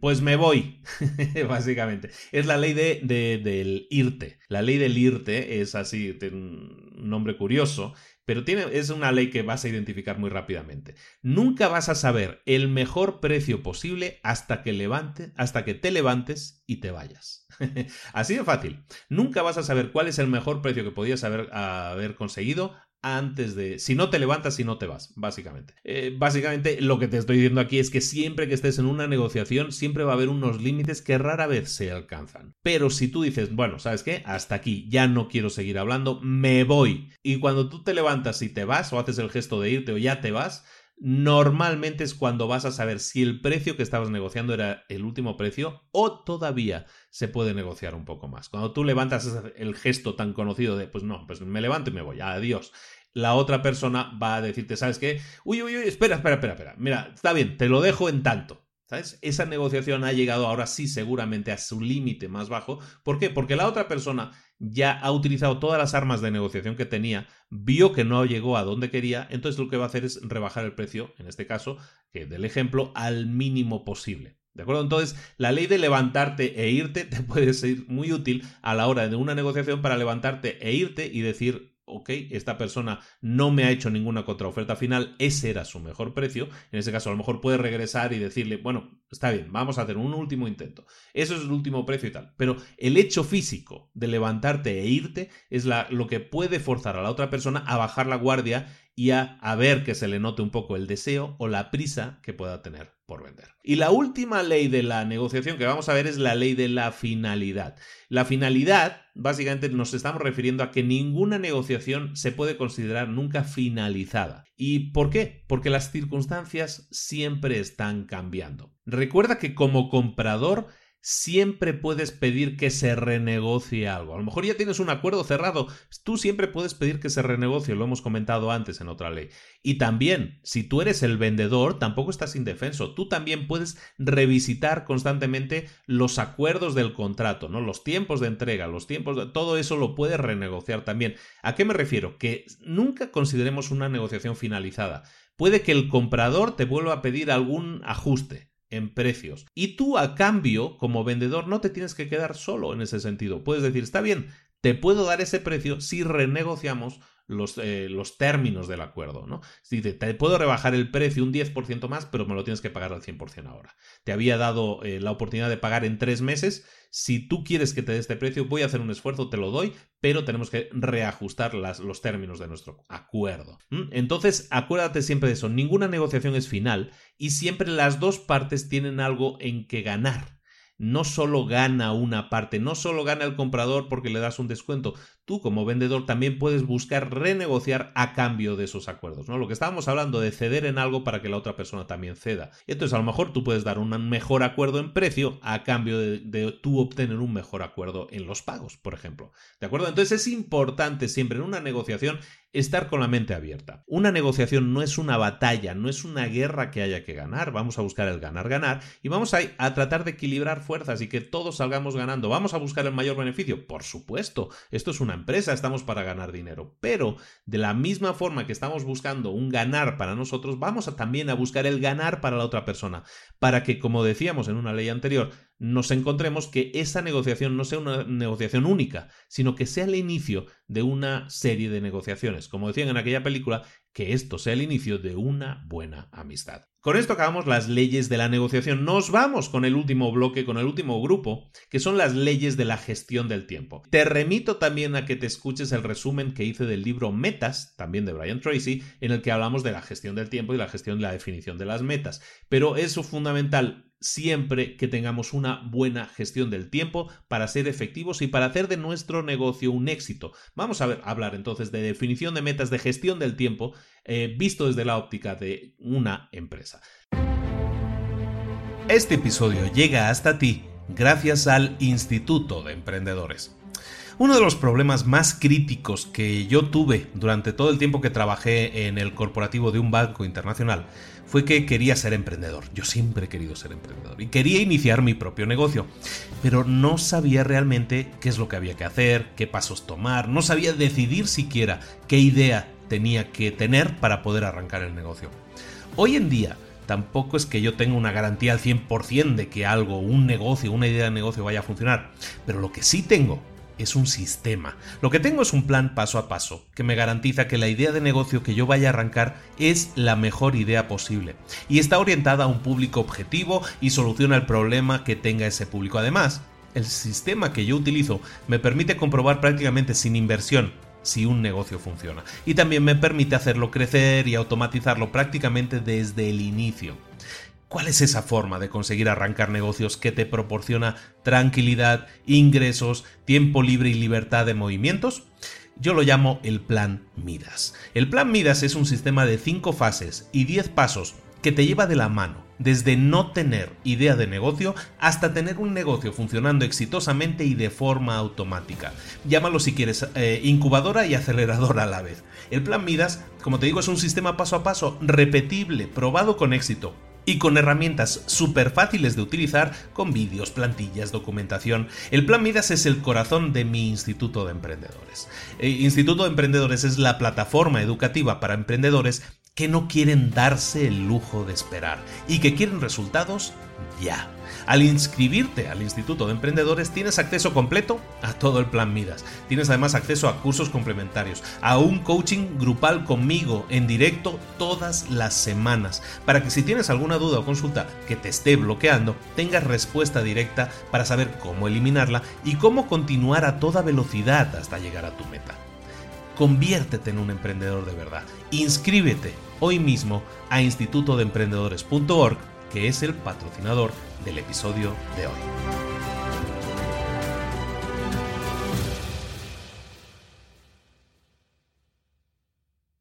pues me voy, básicamente. Es la ley de, del irte. La ley del irte es así, un nombre curioso, pero tiene, es una ley que vas a identificar muy rápidamente. Nunca vas a saber el mejor precio posible hasta que, levante, hasta que te levantes y te vayas. Así de fácil. Nunca vas a saber cuál es el mejor precio que podías haber conseguido antes de... Si no te levantas y no te vas, básicamente. Eh, básicamente lo que te estoy diciendo aquí es que siempre que estés en una negociación, siempre va a haber unos límites que rara vez se alcanzan. Pero si tú dices, bueno, ¿sabes qué? Hasta aquí, ya no quiero seguir hablando, me voy. Y cuando tú te levantas y te vas, o haces el gesto de irte o ya te vas, normalmente es cuando vas a saber si el precio que estabas negociando era el último precio o todavía se puede negociar un poco más. Cuando tú levantas el gesto tan conocido de, pues no, pues me levanto y me voy, adiós. La otra persona va a decirte, ¿sabes qué? Uy, uy, uy, espera, espera, espera, espera. Mira, está bien, te lo dejo en tanto. ¿Sabes? Esa negociación ha llegado ahora sí seguramente a su límite más bajo. ¿Por qué? Porque la otra persona ya ha utilizado todas las armas de negociación que tenía, vio que no llegó a donde quería, entonces lo que va a hacer es rebajar el precio, en este caso, que del ejemplo, al mínimo posible. ¿De acuerdo? Entonces, la ley de levantarte e irte te puede ser muy útil a la hora de una negociación para levantarte e irte y decir, ok, esta persona no me ha hecho ninguna contraoferta final, ese era su mejor precio, en ese caso a lo mejor puede regresar y decirle, bueno, está bien, vamos a hacer un último intento, eso es el último precio y tal, pero el hecho físico de levantarte e irte es la, lo que puede forzar a la otra persona a bajar la guardia y a, a ver que se le note un poco el deseo o la prisa que pueda tener por vender. Y la última ley de la negociación que vamos a ver es la ley de la finalidad. La finalidad, básicamente, nos estamos refiriendo a que ninguna negociación se puede considerar nunca finalizada. ¿Y por qué? Porque las circunstancias siempre están cambiando. Recuerda que como comprador siempre puedes pedir que se renegocie algo. A lo mejor ya tienes un acuerdo cerrado, tú siempre puedes pedir que se renegocie, lo hemos comentado antes en otra ley. Y también, si tú eres el vendedor, tampoco estás indefenso, tú también puedes revisitar constantemente los acuerdos del contrato, ¿no? Los tiempos de entrega, los tiempos de todo eso lo puedes renegociar también. ¿A qué me refiero? Que nunca consideremos una negociación finalizada. Puede que el comprador te vuelva a pedir algún ajuste, en precios. Y tú a cambio, como vendedor, no te tienes que quedar solo en ese sentido. Puedes decir, está bien, te puedo dar ese precio si renegociamos los, eh, los términos del acuerdo, ¿no? Dice, te puedo rebajar el precio un 10% más, pero me lo tienes que pagar al 100% ahora. Te había dado eh, la oportunidad de pagar en tres meses. Si tú quieres que te dé este precio, voy a hacer un esfuerzo, te lo doy, pero tenemos que reajustar los términos de nuestro acuerdo. Entonces, acuérdate siempre de eso. Ninguna negociación es final y siempre las dos partes tienen algo en que ganar no solo gana una parte, no solo gana el comprador porque le das un descuento, tú como vendedor también puedes buscar renegociar a cambio de esos acuerdos, ¿no? Lo que estábamos hablando de ceder en algo para que la otra persona también ceda. Entonces a lo mejor tú puedes dar un mejor acuerdo en precio a cambio de, de tú obtener un mejor acuerdo en los pagos, por ejemplo. ¿De acuerdo? Entonces es importante siempre en una negociación estar con la mente abierta. Una negociación no es una batalla, no es una guerra que haya que ganar, vamos a buscar el ganar-ganar y vamos a, a, tratar de equilibrar fuerzas y que todos salgamos ganando. ¿Vamos a buscar el mayor beneficio? Por supuesto, esto es una empresa, estamos para ganar dinero. Pero de la misma forma que estamos buscando un ganar para nosotros, vamos a también a buscar el ganar para la otra persona. Para que, como decíamos en una ley anterior, nos encontremos que esa negociación no sea una negociación única, sino que sea el inicio de una serie de negociaciones. Como decían en aquella película, que esto sea el inicio de una buena amistad. Con esto acabamos las leyes de la negociación. Nos vamos con el último bloque, con el último grupo, que son las leyes de la gestión del tiempo. Te remito también a que te escuches el resumen que hice del libro Metas, también de Brian Tracy, en el que hablamos de la gestión del tiempo y la gestión de la definición de las metas. Pero eso fundamental siempre que tengamos una buena gestión del tiempo para ser efectivos y para hacer de nuestro negocio un éxito. Vamos a, ver, hablar entonces de definición de metas de gestión del tiempo eh, visto desde la óptica de una empresa. Este episodio llega hasta ti gracias al Instituto de Emprendedores. Uno de los problemas más críticos que yo tuve durante todo el tiempo que trabajé en el corporativo de un banco internacional fue que quería ser emprendedor. Yo siempre he querido ser emprendedor y quería iniciar mi propio negocio, pero no sabía realmente qué es lo que había que hacer, qué pasos tomar, no sabía decidir siquiera qué idea tenía que tener para poder arrancar el negocio. Hoy en día, tampoco es que yo tenga una garantía al 100% de que algo, un negocio, una idea de negocio vaya a funcionar, pero lo que sí tengo es un sistema. Lo que tengo es un plan paso a paso, que me garantiza que la idea de negocio que yo vaya a arrancar es la mejor idea posible, y está orientada a un público objetivo y soluciona el problema que tenga ese público. Además, el sistema que yo utilizo me permite comprobar prácticamente sin inversión si un negocio funciona. Y también me permite hacerlo crecer y automatizarlo prácticamente desde el inicio. ¿Cuál es esa forma de conseguir arrancar negocios que te proporciona tranquilidad, ingresos, tiempo libre y libertad de movimientos? Yo lo llamo el plan Midas. El plan Midas es un sistema de 5 fases y 10 pasos que te lleva de la mano, desde no tener idea de negocio hasta tener un negocio funcionando exitosamente y de forma automática. Llámalo si quieres eh, incubadora y aceleradora a la vez. El plan Midas, como te digo, es un sistema paso a paso, repetible, probado con éxito, y con herramientas súper fáciles de utilizar con vídeos, plantillas, documentación. El Plan Midas es el corazón de mi Instituto de Emprendedores. El eh, Instituto de Emprendedores es la plataforma educativa para emprendedores que no quieren darse el lujo de esperar y que quieren resultados ya. Al inscribirte al Instituto de Emprendedores tienes acceso completo a todo el plan Midas. Tienes además acceso a cursos complementarios, a un coaching grupal conmigo en directo todas las semanas, para que si tienes alguna duda o consulta que te esté bloqueando, tengas respuesta directa para saber cómo eliminarla y cómo continuar a toda velocidad hasta llegar a tu meta. Conviértete en un emprendedor de verdad. Inscríbete hoy mismo a institutodeemprendedores.org, que es el patrocinador del episodio de hoy.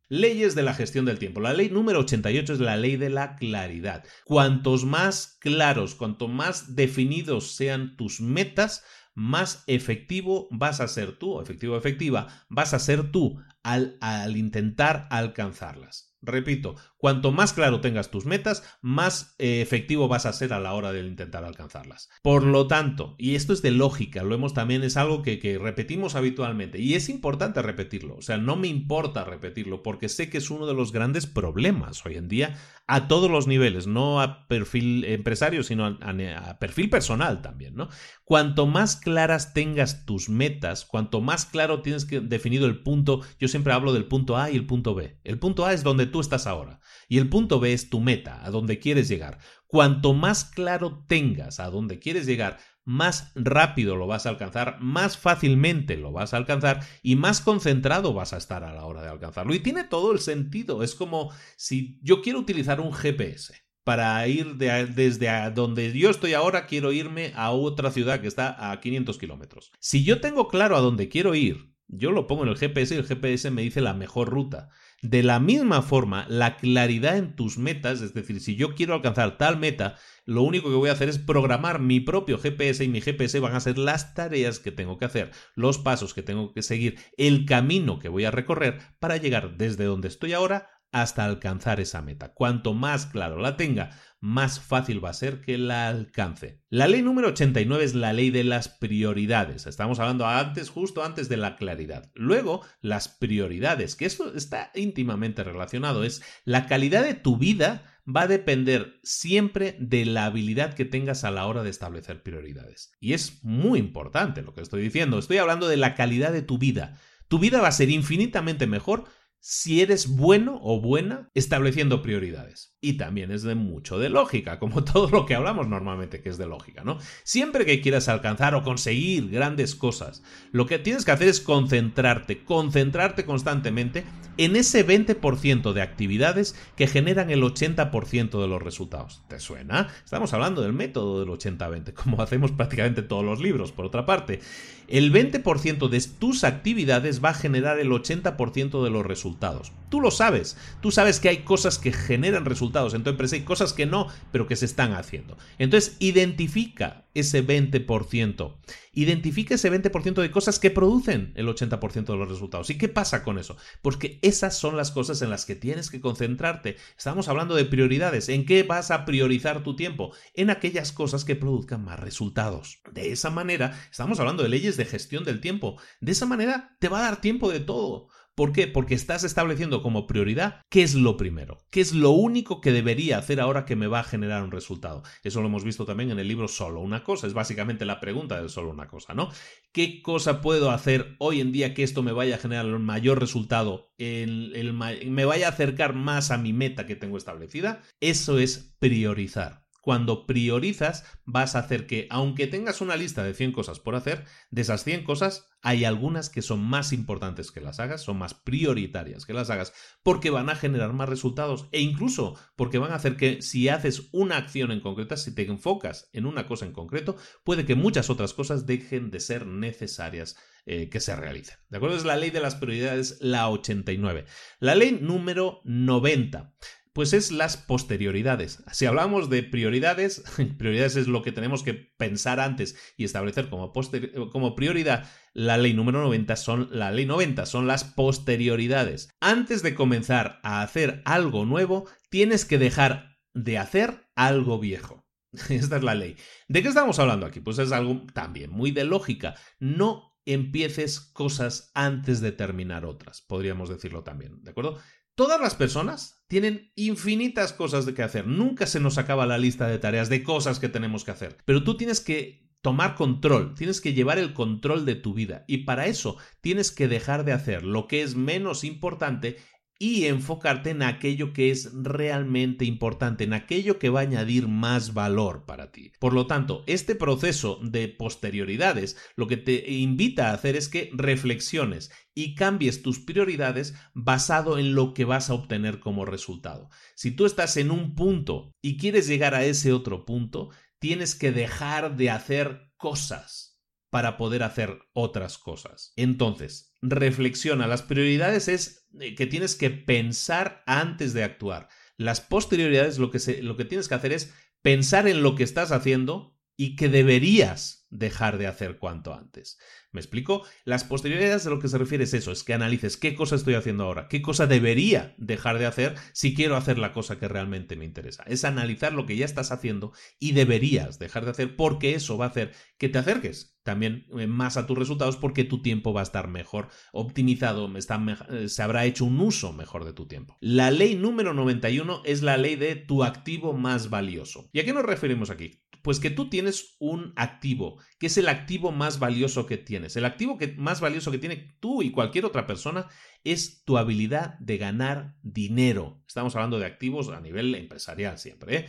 Leyes de la gestión del tiempo. La ley número 88 es la ley de la claridad. Cuantos más claros, cuanto más definidos sean tus metas, más efectivo vas a ser tú, efectivo efectiva, vas a ser tú al, al intentar alcanzarlas. Repito, cuanto más claro tengas tus metas, más eh, efectivo vas a ser a la hora de intentar alcanzarlas. Por lo tanto, y esto es de lógica, lo hemos también, es algo que, repetimos habitualmente, y es importante repetirlo, o sea, no me importa repetirlo, porque sé que es uno de los grandes problemas hoy en día a todos los niveles, no a perfil empresario, sino a, perfil personal también, ¿no? Cuanto más claras tengas tus metas, cuanto más claro tienes que definido el punto, yo siempre hablo del punto A y el punto B. El punto A es donde tú estás ahora y el punto B es tu meta, a donde quieres llegar. Cuanto más claro tengas a dónde quieres llegar, más rápido lo vas a alcanzar, más fácilmente lo vas a alcanzar y más concentrado vas a estar a la hora de alcanzarlo. Y tiene todo el sentido. Es como si yo quiero utilizar un GPS para ir desde donde yo estoy ahora, quiero irme a otra ciudad que está a 500 kilómetros. Si yo tengo claro a dónde quiero ir, yo lo pongo en el GPS y el GPS me dice la mejor ruta. De la misma forma, la claridad en tus metas, es decir, si yo quiero alcanzar tal meta, lo único que voy a hacer es programar mi propio GPS y mi GPS van a ser las tareas que tengo que hacer, los pasos que tengo que seguir, el camino que voy a recorrer para llegar desde donde estoy ahora hasta alcanzar esa meta. Cuanto más claro la tenga, más fácil va a ser que la alcance. La ley número 89 es la ley de las prioridades. Estamos hablando antes, justo antes de la claridad. Luego, las prioridades, que esto está íntimamente relacionado, es la calidad de tu vida va a depender siempre de la habilidad que tengas a la hora de establecer prioridades. Y es muy importante lo que estoy diciendo. Estoy hablando de la calidad de tu vida. Tu vida va a ser infinitamente mejor si eres bueno o buena estableciendo prioridades. Y también es de mucho de lógica, como todo lo que hablamos normalmente que es de lógica, ¿no? Siempre que quieras alcanzar o conseguir grandes cosas, lo que tienes que hacer es concentrarte, concentrarte constantemente en ese 20% de actividades que generan el 80% de los resultados. ¿Te suena? Estamos hablando del método del 80-20, como hacemos prácticamente todos los libros, por otra parte. El 20% de tus actividades va a generar el 80% de los resultados. Tú lo sabes, tú sabes que hay cosas que generan resultados en tu empresa y cosas que no, pero que se están haciendo. Entonces, identifica ese 20%. Identifica ese 20% de cosas que producen el 80% de los resultados. ¿Y qué pasa con eso? Porque esas son las cosas en las que tienes que concentrarte. Estamos hablando de prioridades. ¿En qué vas a priorizar tu tiempo? En aquellas cosas que produzcan más resultados. De esa manera, estamos hablando de leyes de gestión del tiempo. De esa manera te va a dar tiempo de todo. ¿Por qué? Porque estás estableciendo como prioridad qué es lo primero, qué es lo único que debería hacer ahora que me va a generar un resultado. Eso lo hemos visto también en el libro Solo una cosa, es básicamente la pregunta de solo una cosa, ¿no? ¿Qué cosa puedo hacer hoy en día que esto me vaya a generar el mayor resultado, me vaya a acercar más a mi meta que tengo establecida? Eso es priorizar. Cuando priorizas, vas a hacer que, aunque tengas una lista de 100 cosas por hacer, de esas 100 cosas hay algunas que son más importantes que las hagas, son más prioritarias que las hagas, porque van a generar más resultados e incluso porque van a hacer que si haces una acción en concreta, si te enfocas en una cosa en concreto, puede que muchas otras cosas dejen de ser necesarias eh, que se realicen. ¿De acuerdo? Es la ley de las prioridades, la 89. La ley número 90 pues es las posterioridades. Si hablamos de prioridades, prioridades es lo que tenemos que pensar antes y establecer como, como prioridad. La ley número 90 son la ley 90 son las posterioridades. Antes de comenzar a hacer algo nuevo, tienes que dejar de hacer algo viejo. Esta es la ley. ¿De qué estamos hablando aquí? Pues es algo también muy de lógica. No empieces cosas antes de terminar otras, podríamos decirlo también, ¿de acuerdo? Todas las personas tienen infinitas cosas de que hacer. Nunca se nos acaba la lista de tareas de cosas que tenemos que hacer. Pero tú tienes que tomar control, tienes que llevar el control de tu vida. Y para eso tienes que dejar de hacer lo que es menos importante y enfocarte en aquello que es realmente importante, en aquello que va a añadir más valor para ti. Por lo tanto, este proceso de posterioridades lo que te invita a hacer es que reflexiones y cambies tus prioridades basado en lo que vas a obtener como resultado. Si tú estás en un punto y quieres llegar a ese otro punto, tienes que dejar de hacer cosas para poder hacer otras cosas. Entonces, reflexiona. Las prioridades es eh, que tienes que pensar antes de actuar. Las posterioridades lo que, lo que tienes que hacer es pensar en lo que estás haciendo y que deberías dejar de hacer cuanto antes. ¿Me explico? Las posterioridades de lo que se refiere es eso, es que analices qué cosa estoy haciendo ahora, qué cosa debería dejar de hacer si quiero hacer la cosa que realmente me interesa. Es analizar lo que ya estás haciendo y deberías dejar de hacer porque eso va a hacer que te acerques también eh, más a tus resultados porque tu tiempo va a estar mejor optimizado, eh, se habrá hecho un uso mejor de tu tiempo. La ley número 91 es la ley de tu activo más valioso. ¿Y a qué nos referimos aquí? Pues que tú tienes un activo, que es el activo más valioso que tienes. El activo que, más valioso que tiene tú y cualquier otra persona es tu habilidad de ganar dinero. Estamos hablando de activos a nivel empresarial siempre. ¿eh?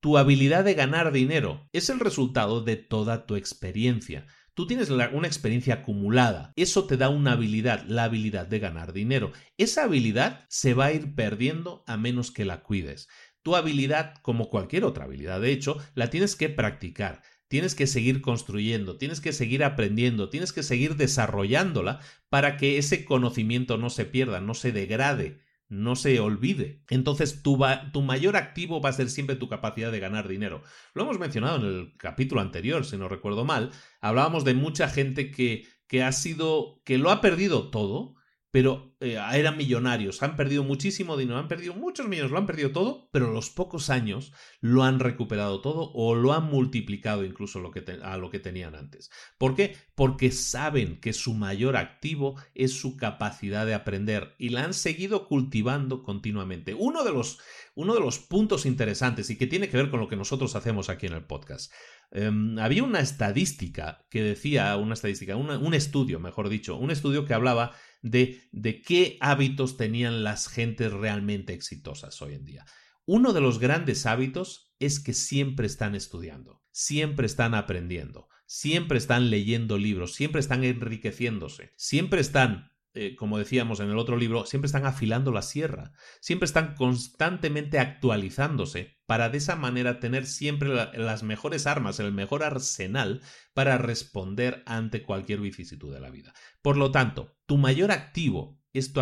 Tu habilidad de ganar dinero es el resultado de toda tu experiencia. Tú tienes una experiencia acumulada. Eso te da una habilidad, la habilidad de ganar dinero. Esa habilidad se va a ir perdiendo a menos que la cuides. Tu habilidad, como cualquier otra habilidad, de hecho, la tienes que practicar. Tienes que seguir construyendo, tienes que seguir aprendiendo, tienes que seguir desarrollándola para que ese conocimiento no se pierda, no se degrade, no se olvide. Entonces tu, mayor activo va a ser siempre tu capacidad de ganar dinero. Lo hemos mencionado en el capítulo anterior, si no recuerdo mal. Hablábamos de mucha gente que ha sido, que lo ha perdido todo pero eh, eran millonarios, han perdido muchísimo dinero, han perdido muchos millones, lo han perdido todo, pero los pocos años lo han recuperado todo o lo han multiplicado incluso a lo que tenían antes. ¿Por qué? Porque saben que su mayor activo es su capacidad de aprender y la han seguido cultivando continuamente. Uno de los, uno de los puntos interesantes y que tiene que ver con lo que nosotros hacemos aquí en el podcast. Em, había una estadística que decía, una estadística, un estudio, mejor dicho, un estudio que hablaba de, de qué hábitos tenían las gentes realmente exitosas hoy en día. Uno de los grandes hábitos es que siempre están estudiando, siempre están aprendiendo, siempre están leyendo libros, siempre están enriqueciéndose, siempre están eh, como decíamos en el otro libro, siempre están afilando la sierra, siempre están constantemente actualizándose para de esa manera tener siempre las mejores armas, el mejor arsenal para responder ante cualquier vicisitud de la vida. Por lo tanto, tu mayor activo es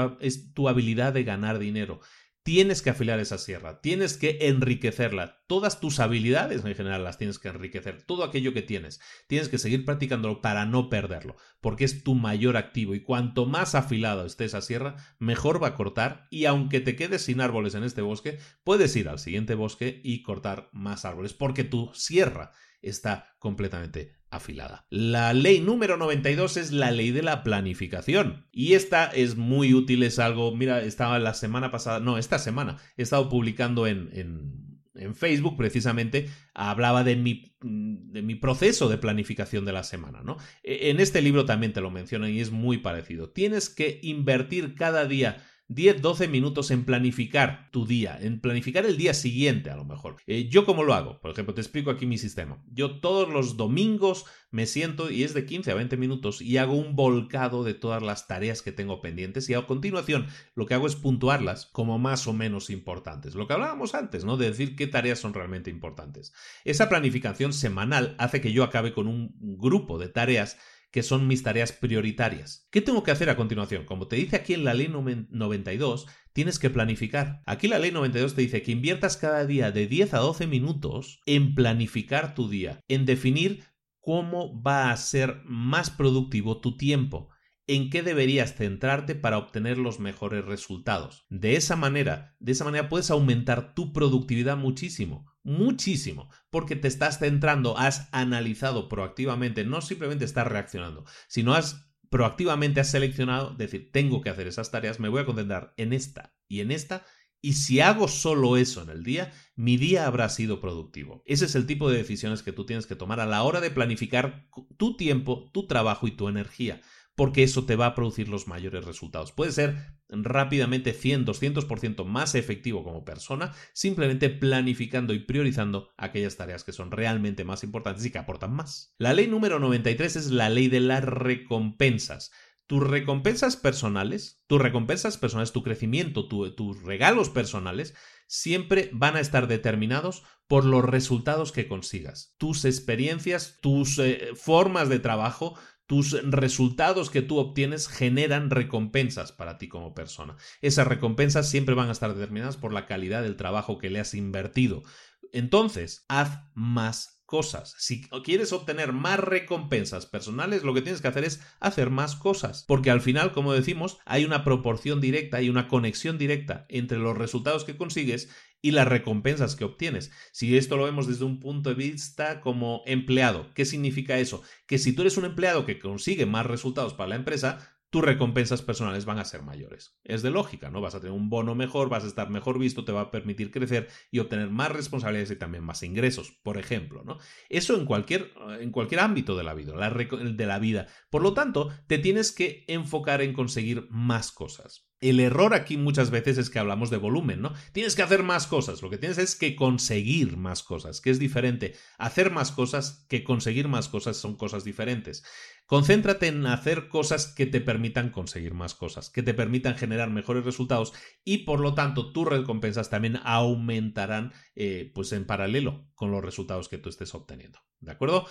tu habilidad de ganar dinero tienes que afilar esa sierra, tienes que enriquecerla. Todas tus habilidades en general las tienes que enriquecer, todo aquello que tienes. Tienes que seguir practicándolo para no perderlo, porque es tu mayor activo y cuanto más afilado esté esa sierra, mejor va a cortar y aunque te quedes sin árboles en este bosque, puedes ir al siguiente bosque y cortar más árboles, porque tu sierra está completamente afilada. La ley número 92 es la ley de la planificación. Y esta es muy útil, es algo, mira, estaba la semana pasada, no, esta semana, he estado publicando en, en, Facebook precisamente, hablaba de mi, de mi proceso de planificación de la semana, ¿no? E, en este libro también te lo mencionan y es muy parecido. Tienes que invertir cada día 10-12 minutos en planificar tu día, en planificar el día siguiente a lo mejor. Eh, ¿Yo cómo lo hago? Por ejemplo, te explico aquí mi sistema. Yo todos los domingos me siento y es de 15 a 20 minutos y hago un volcado de todas las tareas que tengo pendientes y a continuación lo que hago es puntuarlas como más o menos importantes. Lo que hablábamos antes, ¿no? De decir qué tareas son realmente importantes. Esa planificación semanal hace que yo acabe con un grupo de tareas que son mis tareas prioritarias. ¿Qué tengo que hacer a continuación? Como te dice aquí en la ley 92, tienes que planificar. Aquí la ley 92 te dice que inviertas cada día de 10 a 12 minutos en planificar tu día, en definir cómo va a ser más productivo tu tiempo, en qué deberías centrarte para obtener los mejores resultados. De esa manera, de esa manera puedes aumentar tu productividad muchísimo, muchísimo, porque te estás centrando, has analizado proactivamente, no simplemente estás reaccionando, sino has proactivamente has seleccionado, decir, tengo que hacer esas tareas, me voy a concentrar en esta y en esta y si hago solo eso en el día, mi día habrá sido productivo. Ese es el tipo de decisiones que tú tienes que tomar a la hora de planificar tu tiempo, tu trabajo y tu energía porque eso te va a producir los mayores resultados. Puede ser rápidamente 100, 200% más efectivo como persona, simplemente planificando y priorizando aquellas tareas que son realmente más importantes y que aportan más. La ley número 93 es la ley de las recompensas. Tus recompensas personales, tus recompensas personales, tu crecimiento, tus regalos personales, siempre van a estar determinados por los resultados que consigas. Tus experiencias, tus eh, formas de trabajo tus resultados que tú obtienes generan recompensas para ti como persona. Esas recompensas siempre van a estar determinadas por la calidad del trabajo que le has invertido. Entonces, haz más cosas. Si quieres obtener más recompensas personales, lo que tienes que hacer es hacer más cosas. Porque al final, como decimos, hay una proporción directa, hay una conexión directa entre los resultados que consigues y las recompensas que obtienes. Si esto lo vemos desde un punto de vista como empleado, ¿qué significa eso? Que si tú eres un empleado que consigue más resultados para la empresa, tus recompensas personales van a ser mayores. Es de lógica, ¿no? Vas a tener un bono mejor, vas a estar mejor visto, te va a permitir crecer y obtener más responsabilidades y también más ingresos, por ejemplo, ¿no? Eso en cualquier, en cualquier ámbito de la vida, de la vida. Por lo tanto, te tienes que enfocar en conseguir más cosas. El error aquí muchas veces es que hablamos de volumen, ¿no? Tienes que hacer más cosas, lo que tienes es que conseguir más cosas, que es diferente. Hacer más cosas que conseguir más cosas son cosas diferentes. Concéntrate en hacer cosas que te permitan conseguir más cosas, que te permitan generar mejores resultados y por lo tanto tus recompensas también aumentarán eh, pues en paralelo con los resultados que tú estés obteniendo. ¿De acuerdo?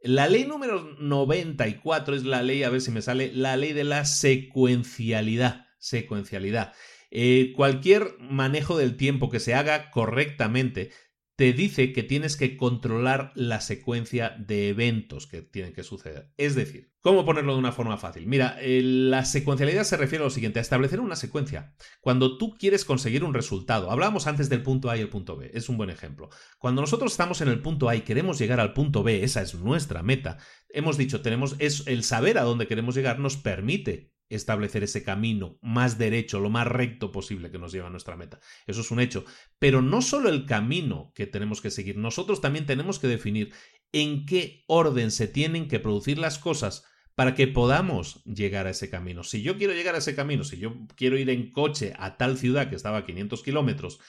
La ley número 94 es la ley, a ver si me sale, la ley de la secuencialidad secuencialidad. Eh, cualquier manejo del tiempo que se haga correctamente te dice que tienes que controlar la secuencia de eventos que tienen que suceder. Es decir, ¿cómo ponerlo de una forma fácil? Mira, eh, la secuencialidad se refiere a lo siguiente, a establecer una secuencia. Cuando tú quieres conseguir un resultado, hablábamos antes del punto A y el punto B, es un buen ejemplo. Cuando nosotros estamos en el punto A y queremos llegar al punto B, esa es nuestra meta, hemos dicho, tenemos es el saber a dónde queremos llegar nos permite establecer ese camino más derecho, lo más recto posible que nos lleva a nuestra meta. Eso es un hecho. Pero no solo el camino que tenemos que seguir, nosotros también tenemos que definir en qué orden se tienen que producir las cosas para que podamos llegar a ese camino. Si yo quiero llegar a ese camino, si yo quiero ir en coche a tal ciudad que estaba a 500 kilómetros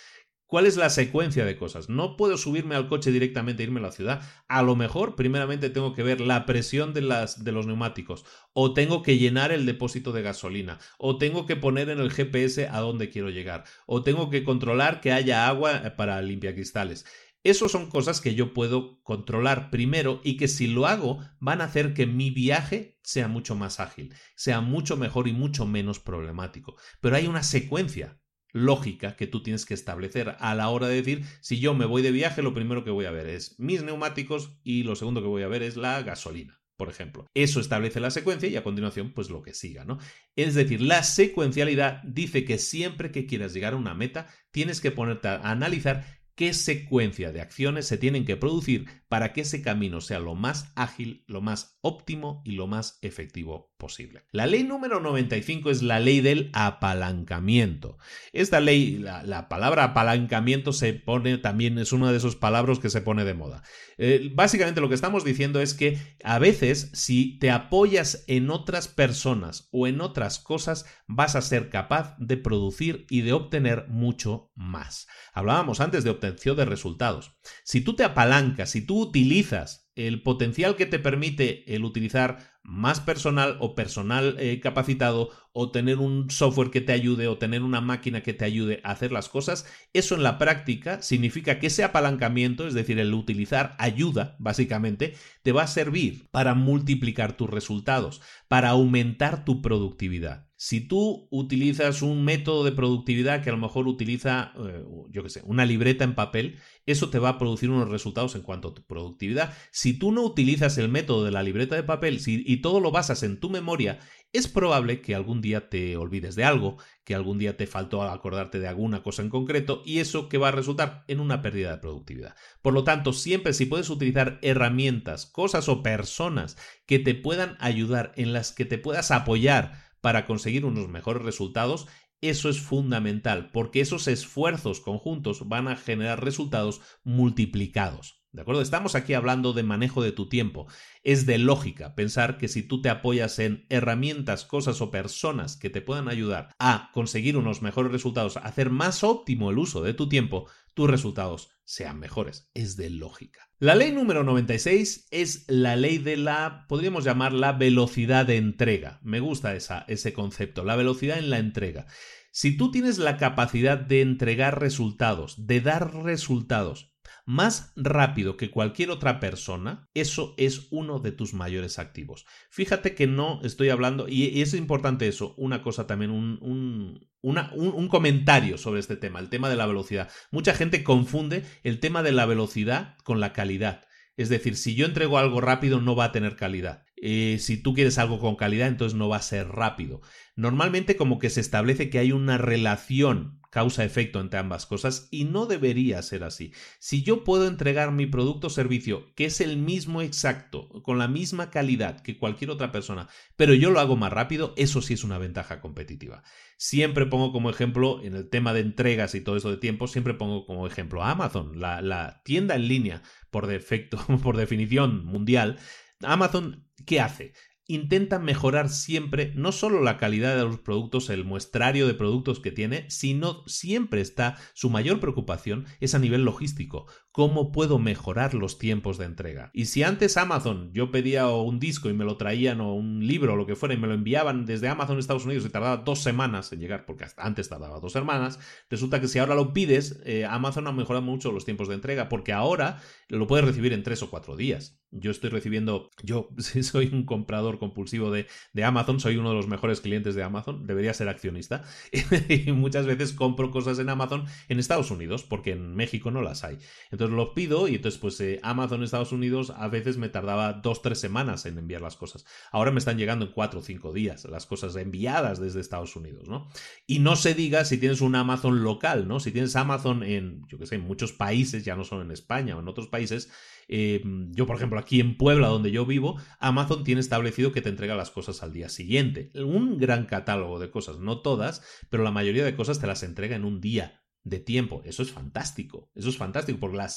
¿Cuál es la secuencia de cosas? No puedo subirme al coche directamente e irme a la ciudad. A lo mejor, primeramente, tengo que ver la presión de, las, de los neumáticos, o tengo que llenar el depósito de gasolina, o tengo que poner en el GPS a dónde quiero llegar, o tengo que controlar que haya agua eh, para limpiacristales. Esas son cosas que yo puedo controlar primero y que si lo hago van a hacer que mi viaje sea mucho más ágil, sea mucho mejor y mucho menos problemático. Pero hay una secuencia lógica que tú tienes que establecer a la hora de decir, si yo me voy de viaje, lo primero que voy a ver es mis neumáticos y lo segundo que voy a ver es la gasolina. Por ejemplo, eso establece la secuencia y a continuación, pues lo que siga, ¿no? Es decir, la secuencialidad dice que siempre que quieras llegar a una meta, tienes que ponerte a analizar qué secuencia de acciones se tienen que producir para que ese camino sea lo más ágil, lo más óptimo y lo más efectivo posible. La ley número 95 es la ley del apalancamiento. Esta ley, la, palabra apalancamiento se pone también, es una de esos palabras que se pone de moda. Eh, básicamente lo que estamos diciendo es que a veces si te apoyas en otras personas o en otras cosas, vas a ser capaz de producir y de obtener mucho más. Hablábamos antes de obtención de resultados. Si tú te apalancas, si tú utilizas el potencial que te permite el utilizar más personal o personal eh, capacitado o tener un software que te ayude o tener una máquina que te ayude a hacer las cosas, eso en la práctica significa que ese apalancamiento, es decir, el utilizar ayuda, básicamente, te va a servir para multiplicar tus resultados, para aumentar tu productividad. Si tú utilizas un método de productividad que a lo mejor utiliza, eh, yo qué sé, una libreta en papel, eso te va a producir unos resultados en cuanto a tu productividad. Si tú no utilizas el método de la libreta de papel y todo lo basas en tu memoria, es probable que algún día te olvides de algo, que algún día te faltó acordarte de alguna cosa en concreto y eso que va a resultar en una pérdida de productividad. Por lo tanto, siempre si puedes utilizar herramientas, cosas o personas que te puedan ayudar, en las que te puedas apoyar, para conseguir unos mejores resultados, eso es fundamental, porque esos esfuerzos conjuntos van a generar resultados multiplicados. ¿De acuerdo? Estamos aquí hablando de manejo de tu tiempo. Es de lógica pensar que si tú te apoyas en herramientas, cosas o personas que te puedan ayudar a conseguir unos mejores resultados, a hacer más óptimo el uso de tu tiempo, tus resultados sean mejores. Es de lógica. La ley número 96 es la ley de la, podríamos llamar la velocidad de entrega. Me gusta esa, ese concepto, la velocidad en la entrega. Si tú tienes la capacidad de entregar resultados, de dar resultados más rápido que cualquier otra persona, eso es uno de tus mayores activos. Fíjate que no estoy hablando, y es importante eso, una cosa también, un, un, un, comentario sobre este tema, el tema de la velocidad. Mucha gente confunde el tema de la velocidad con la calidad. Es decir, si yo entrego algo rápido no va a tener calidad. Eh, si tú quieres algo con calidad, entonces no va a ser rápido. Normalmente como que se establece que hay una relación causa-efecto entre ambas cosas y no debería ser así. Si yo puedo entregar mi producto o servicio que es el mismo exacto, con la misma calidad que cualquier otra persona, pero yo lo hago más rápido, eso sí es una ventaja competitiva. Siempre pongo como ejemplo, en el tema de entregas y todo eso de tiempo, siempre pongo como ejemplo a Amazon, la, la tienda en línea por defecto, por definición mundial. Amazon, ¿qué hace? Intenta mejorar siempre no solo la calidad de los productos, el muestrario de productos que tiene, sino siempre está su mayor preocupación es a nivel logístico. ¿Cómo puedo mejorar los tiempos de entrega? Y si antes Amazon yo pedía un disco y me lo traían o un libro o lo que fuera y me lo enviaban desde Amazon Estados Unidos y tardaba dos semanas en llegar, porque antes tardaba dos semanas, resulta que si ahora lo pides, eh, Amazon ha mejorado mucho los tiempos de entrega porque ahora lo puedes recibir en tres o cuatro días. Yo estoy recibiendo, yo soy un comprador compulsivo de, de Amazon, soy uno de los mejores clientes de Amazon, debería ser accionista y muchas veces compro cosas en Amazon en Estados Unidos porque en México no las hay. Entonces lo pido y entonces pues eh, Amazon Estados Unidos a veces me tardaba dos, tres semanas en enviar las cosas. Ahora me están llegando en cuatro o cinco días las cosas enviadas desde Estados Unidos, ¿no? Y no se diga si tienes un Amazon local, ¿no? Si tienes Amazon en, yo que sé, en muchos países, ya no solo en España o en otros países, eh, yo, por ejemplo, aquí en Puebla, donde yo vivo, Amazon tiene establecido que te entrega las cosas al día siguiente. Un gran catálogo de cosas, no todas, pero la mayoría de cosas te las entrega en un día de tiempo. Eso es fantástico. Eso es fantástico porque la,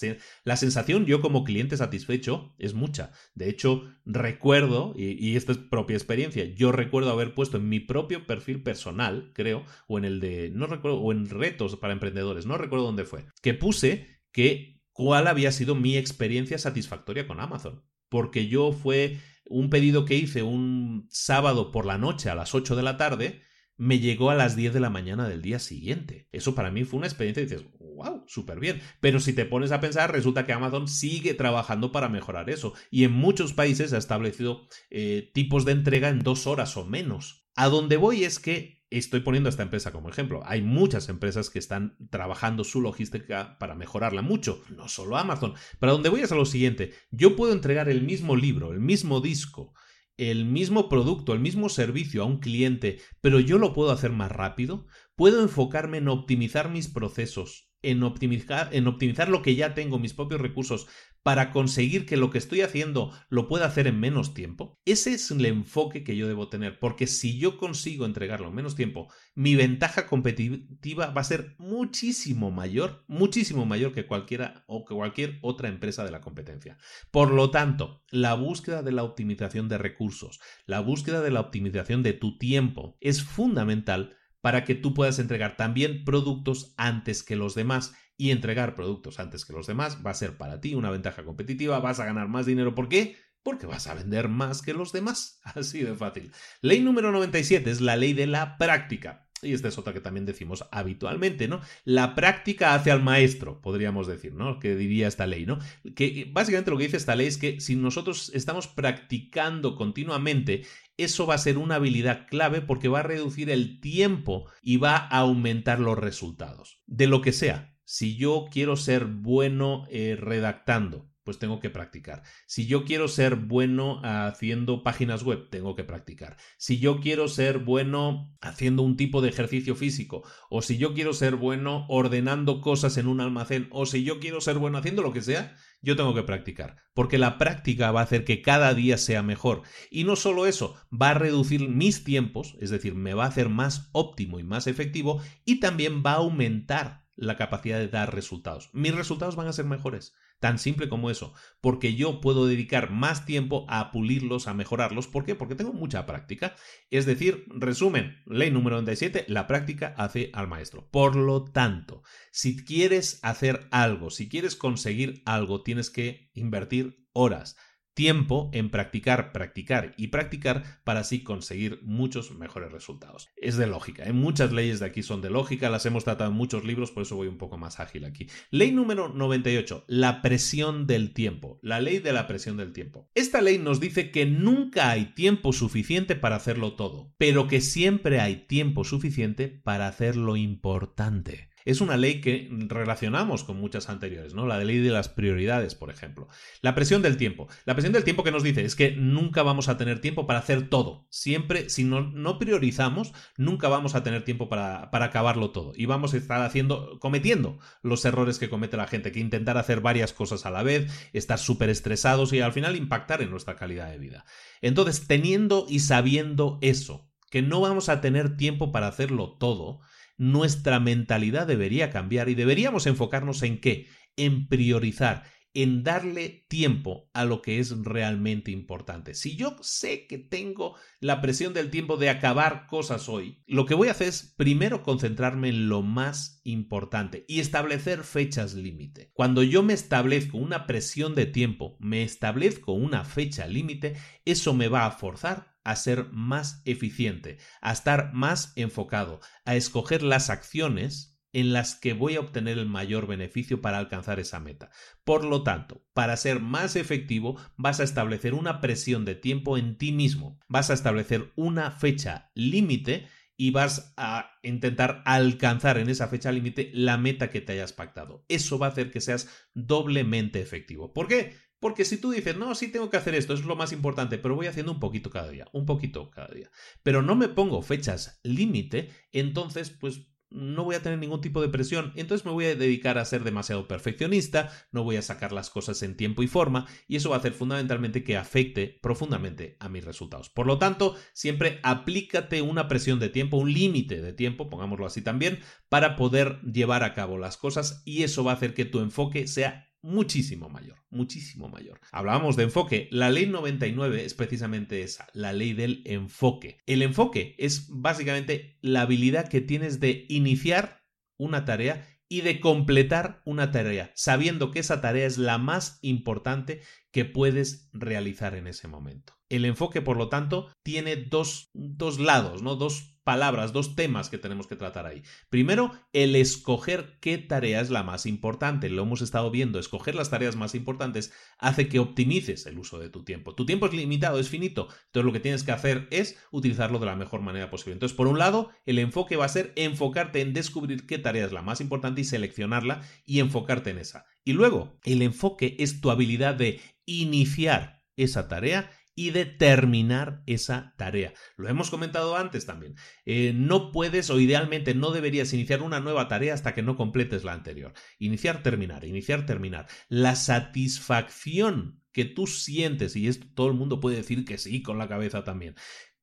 la, sensación yo como cliente satisfecho es mucha. De hecho, recuerdo, y, esta es propia experiencia, yo recuerdo haber puesto en mi propio perfil personal, creo, o en el de, no recuerdo, o en retos para emprendedores, no recuerdo dónde fue, que puse que cuál había sido mi experiencia satisfactoria con Amazon. Porque yo fue un pedido que hice un sábado por la noche a las 8 de la tarde me llegó a las 10 de la mañana del día siguiente. Eso para mí fue una experiencia y dices, wow, súper bien. Pero si te pones a pensar, resulta que Amazon sigue trabajando para mejorar eso. Y en muchos países ha establecido eh, tipos de entrega en dos horas o menos. A donde voy es que estoy poniendo a esta empresa como ejemplo. Hay muchas empresas que están trabajando su logística para mejorarla mucho, no solo Amazon. Pero a donde voy es a lo siguiente. Yo puedo entregar el mismo libro, el mismo disco, el mismo producto, el mismo servicio a un cliente, pero yo lo puedo hacer más rápido, puedo enfocarme en optimizar mis procesos en optimizar, en optimizar lo que ya tengo, mis propios recursos, para conseguir que lo que estoy haciendo lo pueda hacer en menos tiempo? Ese es el enfoque que yo debo tener, porque si yo consigo entregarlo en menos tiempo, mi ventaja competitiva va a ser muchísimo mayor, muchísimo mayor que cualquiera o que cualquier otra empresa de la competencia. Por lo tanto, la búsqueda de la optimización de recursos, la búsqueda de la optimización de tu tiempo es fundamental para que tú puedas entregar también productos antes que los demás. Y entregar productos antes que los demás va a ser para ti una ventaja competitiva, vas a ganar más dinero. ¿Por qué? Porque vas a vender más que los demás. Así de fácil. Ley número 97 es la ley de la práctica. Y esta es otra que también decimos habitualmente, ¿no? La práctica hace al maestro, podríamos decir, ¿no? Que diría esta ley, ¿no? Que básicamente lo que dice esta ley es que si nosotros estamos practicando continuamente, eso va a ser una habilidad clave porque va a reducir el tiempo y va a aumentar los resultados. De lo que sea. Si yo quiero ser bueno eh, redactando, pues tengo que practicar. Si yo quiero ser bueno haciendo páginas web, tengo que practicar. Si yo quiero ser bueno haciendo un tipo de ejercicio físico, o si yo quiero ser bueno ordenando cosas en un almacén, o si yo quiero ser bueno haciendo lo que sea, yo tengo que practicar, porque la práctica va a hacer que cada día sea mejor. Y no solo eso, va a reducir mis tiempos, es decir, me va a hacer más óptimo y más efectivo, y también va a aumentar la capacidad de dar resultados. Mis resultados van a ser mejores. Tan simple como eso, porque yo puedo dedicar más tiempo a pulirlos, a mejorarlos. ¿Por qué? Porque tengo mucha práctica. Es decir, resumen, ley número 97, la práctica hace al maestro. Por lo tanto, si quieres hacer algo, si quieres conseguir algo, tienes que invertir horas tiempo en practicar, practicar y practicar para así conseguir muchos mejores resultados. Es de lógica, ¿eh? muchas leyes de aquí son de lógica, las hemos tratado en muchos libros, por eso voy un poco más ágil aquí. Ley número 98, la presión del tiempo, la ley de la presión del tiempo. Esta ley nos dice que nunca hay tiempo suficiente para hacerlo todo, pero que siempre hay tiempo suficiente para hacer lo importante es una ley que relacionamos con muchas anteriores, ¿no? La ley de las prioridades, por ejemplo. La presión del tiempo. La presión del tiempo que nos dice es que nunca vamos a tener tiempo para hacer todo. Siempre, si no, no priorizamos, nunca vamos a tener tiempo para, para acabarlo todo. Y vamos a estar haciendo, cometiendo los errores que comete la gente, que intentar hacer varias cosas a la vez, estar súper estresados y al final impactar en nuestra calidad de vida. Entonces, teniendo y sabiendo eso, que no vamos a tener tiempo para hacerlo todo, nuestra mentalidad debería cambiar y deberíamos enfocarnos en qué? En priorizar, en darle tiempo a lo que es realmente importante. Si yo sé que tengo la presión del tiempo de acabar cosas hoy, lo que voy a hacer es primero concentrarme en lo más importante y establecer fechas límite. Cuando yo me establezco una presión de tiempo, me establezco una fecha límite, eso me va a forzar a ser más eficiente, a estar más enfocado, a escoger las acciones en las que voy a obtener el mayor beneficio para alcanzar esa meta. Por lo tanto, para ser más efectivo, vas a establecer una presión de tiempo en ti mismo, vas a establecer una fecha límite y vas a intentar alcanzar en esa fecha límite la meta que te hayas pactado. Eso va a hacer que seas doblemente efectivo. ¿Por qué? Porque si tú dices, no, sí tengo que hacer esto, es lo más importante, pero voy haciendo un poquito cada día, un poquito cada día, pero no me pongo fechas límite, entonces pues no voy a tener ningún tipo de presión, entonces me voy a dedicar a ser demasiado perfeccionista, no voy a sacar las cosas en tiempo y forma, y eso va a hacer fundamentalmente que afecte profundamente a mis resultados. Por lo tanto, siempre aplícate una presión de tiempo, un límite de tiempo, pongámoslo así también, para poder llevar a cabo las cosas, y eso va a hacer que tu enfoque sea muchísimo mayor, muchísimo mayor. Hablábamos de enfoque. La ley 99 es precisamente esa, la ley del enfoque. El enfoque es básicamente la habilidad que tienes de iniciar una tarea y de completar una tarea, sabiendo que esa tarea es la más importante que puedes realizar en ese momento. El enfoque, por lo tanto, tiene dos, dos lados, ¿no? Dos palabras, dos temas que tenemos que tratar ahí. Primero, el escoger qué tarea es la más importante. Lo hemos estado viendo, escoger las tareas más importantes hace que optimices el uso de tu tiempo. Tu tiempo es limitado, es finito, entonces lo que tienes que hacer es utilizarlo de la mejor manera posible. Entonces, por un lado, el enfoque va a ser enfocarte en descubrir qué tarea es la más importante y seleccionarla y enfocarte en esa. Y luego, el enfoque es tu habilidad de iniciar esa tarea y de terminar esa tarea. Lo hemos comentado antes también. Eh, no puedes o idealmente no deberías iniciar una nueva tarea hasta que no completes la anterior. Iniciar, terminar, iniciar, terminar. La satisfacción que tú sientes, y esto todo el mundo puede decir que sí con la cabeza también,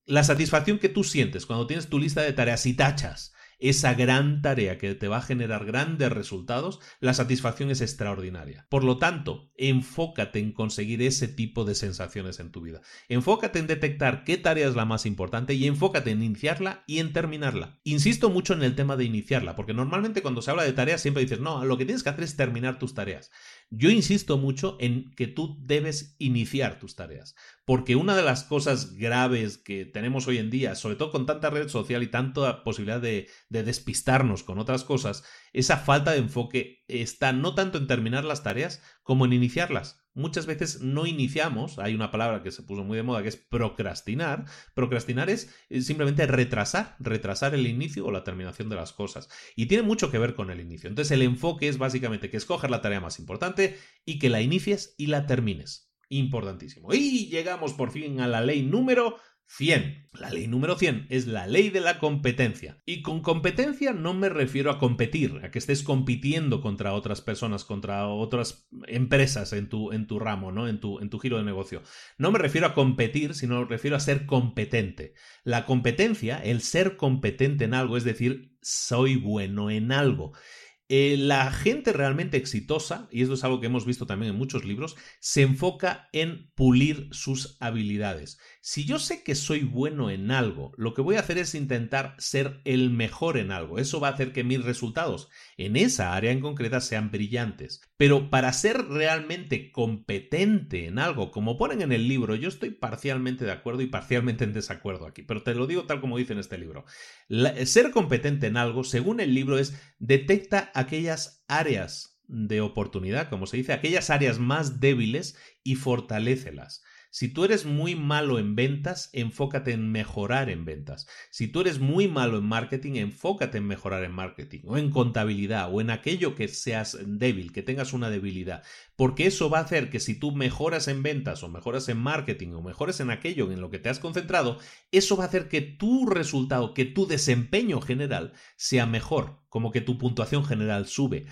la satisfacción que tú sientes cuando tienes tu lista de tareas y tachas esa gran tarea que te va a generar grandes resultados, la satisfacción es extraordinaria. Por lo tanto, enfócate en conseguir ese tipo de sensaciones en tu vida. Enfócate en detectar qué tarea es la más importante y enfócate en iniciarla y en terminarla. Insisto mucho en el tema de iniciarla, porque normalmente cuando se habla de tareas siempre dices, no, lo que tienes que hacer es terminar tus tareas. Yo insisto mucho en que tú debes iniciar tus tareas, porque una de las cosas graves que tenemos hoy en día, sobre todo con tanta red social y tanta posibilidad de, de despistarnos con otras cosas, esa falta de enfoque está no tanto en terminar las tareas como en iniciarlas. Muchas veces no iniciamos, hay una palabra que se puso muy de moda que es procrastinar. Procrastinar es simplemente retrasar, retrasar el inicio o la terminación de las cosas. Y tiene mucho que ver con el inicio. Entonces el enfoque es básicamente que escojas la tarea más importante y que la inicies y la termines. Importantísimo. Y llegamos por fin a la ley número 100. La ley número 100 es la ley de la competencia. Y con competencia no me refiero a competir, a que estés compitiendo contra otras personas, contra otras empresas en tu, en tu ramo, ¿no? En tu, en tu giro de negocio. No me refiero a competir, sino refiero a ser competente. La competencia, el ser competente en algo, es decir, soy bueno en algo. Eh, la gente realmente exitosa, y esto es algo que hemos visto también en muchos libros, se enfoca en pulir sus habilidades. Si yo sé que soy bueno en algo, lo que voy a hacer es intentar ser el mejor en algo. Eso va a hacer que mis resultados en esa área en concreta sean brillantes. Pero para ser realmente competente en algo, como ponen en el libro, yo estoy parcialmente de acuerdo y parcialmente en desacuerdo aquí, pero te lo digo tal como dice en este libro. ser competente en algo, según el libro, es detecta aquellas áreas de oportunidad, como se dice, aquellas áreas más débiles y fortalécelas. Si tú eres muy malo en ventas, enfócate en mejorar en ventas. Si tú eres muy malo en marketing, enfócate en mejorar en marketing o en contabilidad o en aquello que seas débil, que tengas una debilidad. Porque eso va a hacer que si tú mejoras en ventas o mejoras en marketing o mejoras en aquello en lo que te has concentrado, eso va a hacer que tu resultado, que tu desempeño general sea mejor, como que tu puntuación general sube.